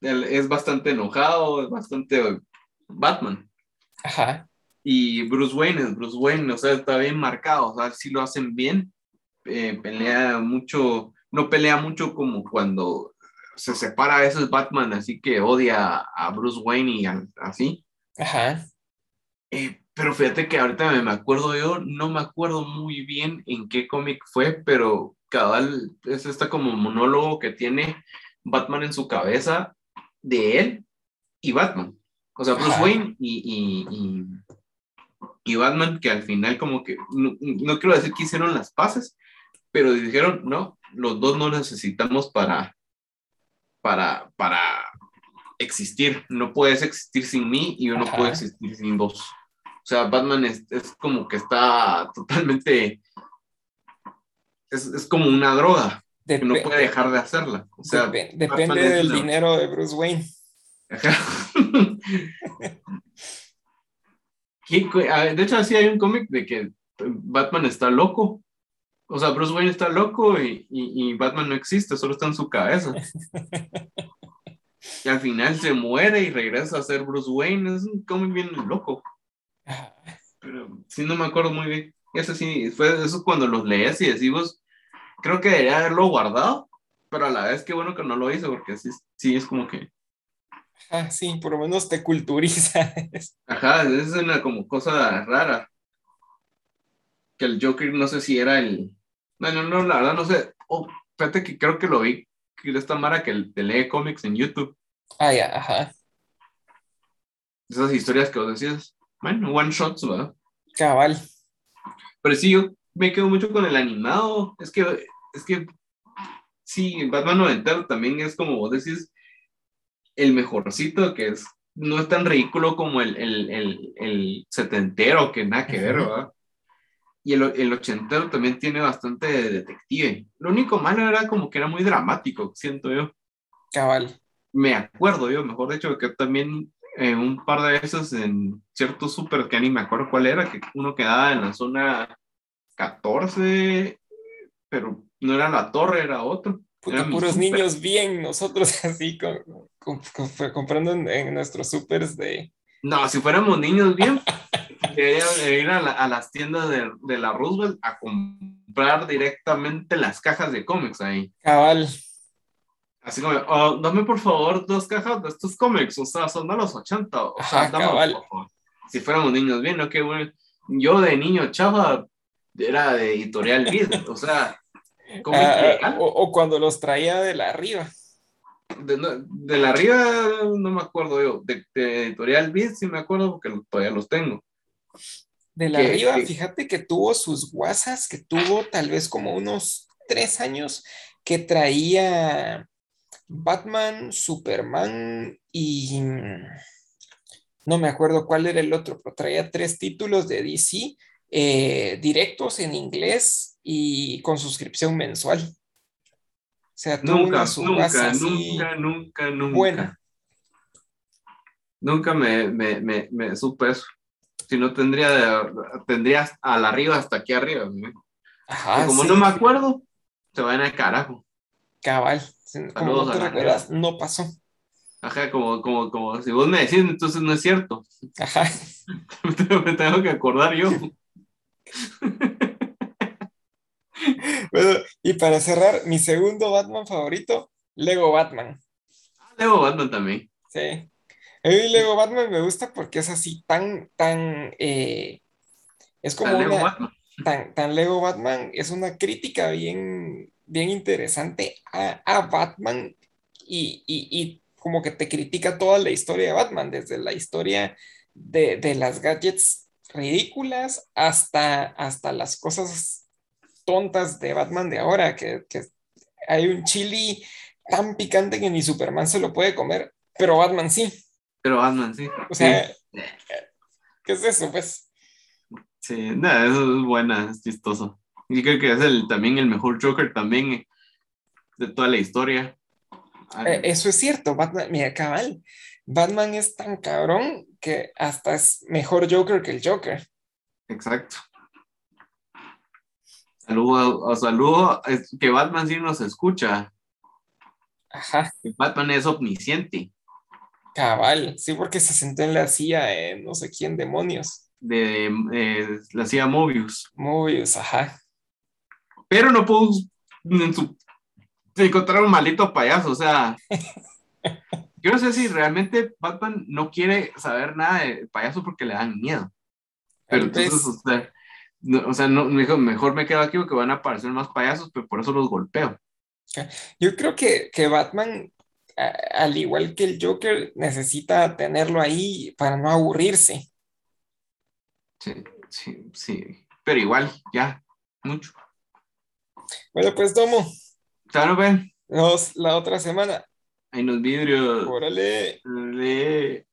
es bastante enojado, es bastante Batman.
Ajá.
Y Bruce Wayne es Bruce Wayne, o sea, está bien marcado, o sea, si lo hacen bien, eh, pelea mucho, no pelea mucho como cuando se separa a veces Batman, así que odia a Bruce Wayne y así.
Ajá.
Eh, pero fíjate que ahorita me acuerdo yo, no me acuerdo muy bien en qué cómic fue, pero cabal es este como monólogo que tiene Batman en su cabeza de él y Batman. O sea, Bruce Wayne y, y, y, Batman que al final como que, no, no quiero decir que hicieron las paces, pero dijeron, no, los dos no necesitamos para, para, para existir. No puedes existir sin mí y yo no
Ajá.
puedo existir sin vos. O sea, Batman es, es como que está totalmente... Es, es como una droga, que no puede dejar de hacerla. O sea,
depende del
una-
dinero de Bruce Wayne.
Ajá. ¿Qué cu- a ver, de hecho, así hay un cómic de que Batman está loco. O sea, Bruce Wayne está loco y, y- y Batman no existe, solo está en su cabeza. Y al final se muere y regresa a ser Bruce Wayne. Es un cómic bien loco. Pero sí, no me acuerdo muy bien. Eso sí, fue eso cuando los lees y decimos, creo que debería haberlo guardado, pero a la vez qué bueno que no lo hizo, porque sí, sí es como que
Ajá, sí, por lo menos te culturiza.
Ajá, es una como cosa rara. Que el Joker no sé si era el. No, no, no, la verdad no sé. Oh, fíjate que creo que lo vi. Que de esta Mara que te lee cómics en YouTube.
Ah, ya, ajá.
Esas historias que vos decías. Bueno, one shots, ¿verdad?
Cabal.
Pero sí, yo me quedo mucho con el animado. Es que, es que. Sí, Batman noventero también es como vos decís. El mejorcito que es. No es tan ridículo como el, el, el, el setentero, que nada que ver. ¿verdad? Y el, el ochentero también tiene bastante de detective. Lo único malo era como que era muy dramático, siento yo.
Cabal.
Me acuerdo yo, mejor dicho, que también eh, un par de veces en ciertos super que ni me acuerdo cuál era, que uno quedaba en la zona 14, pero no era la torre, era otro.
Puta, puros
súper.
niños bien, nosotros así con, con- con- comprando en, en nuestros supers de...
No, si fuéramos niños bien, deberíamos de ir a, la- a las tiendas de, de la Roosevelt a comprar directamente las cajas de cómics ahí.
Cabal.
Así como, "Oh, dame por favor dos cajas de estos cómics, o sea, son de los 80. O sea,
Ajá,
dame, por favor. Si fuéramos niños bien, ¿no? Qué bueno. Yo de niño chava era de editorial Vid, o sea, cómic
Ah,
legal.
o, o cuando los traía de la arriba.
De, la arriba no me acuerdo yo, de, de editorial Vid sí me acuerdo porque todavía los tengo.
De la
Que-
arriba,
que-
fíjate que tuvo sus guasas, que tuvo tal vez como unos tres años, que traía Batman, Superman y no me acuerdo cuál era el otro, pero traía tres títulos de DC eh, directos en inglés y con suscripción mensual. O sea, tuvo
Nunca,
una
nunca,
así
nunca, nunca, nunca.
buena.
Nunca me, me, me, me supe eso. Si no tendría, de- tendría a la arriba hasta aquí arriba. ¿no?
Ajá,
como
sí,
no me acuerdo, se van al carajo.
cabal. Como no te recuerdas, no pasó.
Ajá, como, como, como si vos me decís, entonces no es cierto.
Ajá.
me tengo que acordar yo.
Bueno, y para cerrar, mi segundo Batman favorito, Lego Batman.
Lego Batman también.
Sí. A mí Lego Batman me gusta porque es así tan, tan, eh, es como una,
Batman.
tan, tan Lego Batman, es una crítica bien, bien interesante a, a Batman y, y, y como que te critica toda la historia de Batman, desde la historia de, de las gadgets ridículas hasta, hasta las cosas tontas de Batman de ahora, que, que hay un chili tan picante que ni Superman se lo puede comer, pero Batman sí.
Pero Batman, sí.
O sea,
sí,
¿qué es eso? Pues
sí. nada, eso es buena, es chistoso. Y creo que es el, también el mejor Joker también eh, de toda la historia. Ah,
eh, eso es cierto, Batman, mira, cabal, Batman es tan cabrón que hasta es mejor Joker que el Joker.
Exacto. Saludo, saludo, es que Batman sí nos escucha.
Ajá,
que Batman es omnisciente.
cabal, sí, porque se sentó en la silla no sé quién demonios.
De, eh, la hacía Mobius.
Mobius, ajá.
Pero no pudo en su, encontrar un maldito payaso. O sea, yo no sé si realmente Batman no quiere saber nada de payaso porque le dan miedo. Pero entonces, o sea, no, o sea, no, mejor me quedo aquí porque van a aparecer más payasos, pero por eso los golpeo.
Yo creo que, que Batman, a- al igual que el Joker, necesita tenerlo ahí para no aburrirse.
Sí, sí, sí. Pero igual, ya, mucho.
Bueno, pues Domo,
Ya no ven.
nos la otra semana.
Hay unos vidrios.
Órale.
Órale.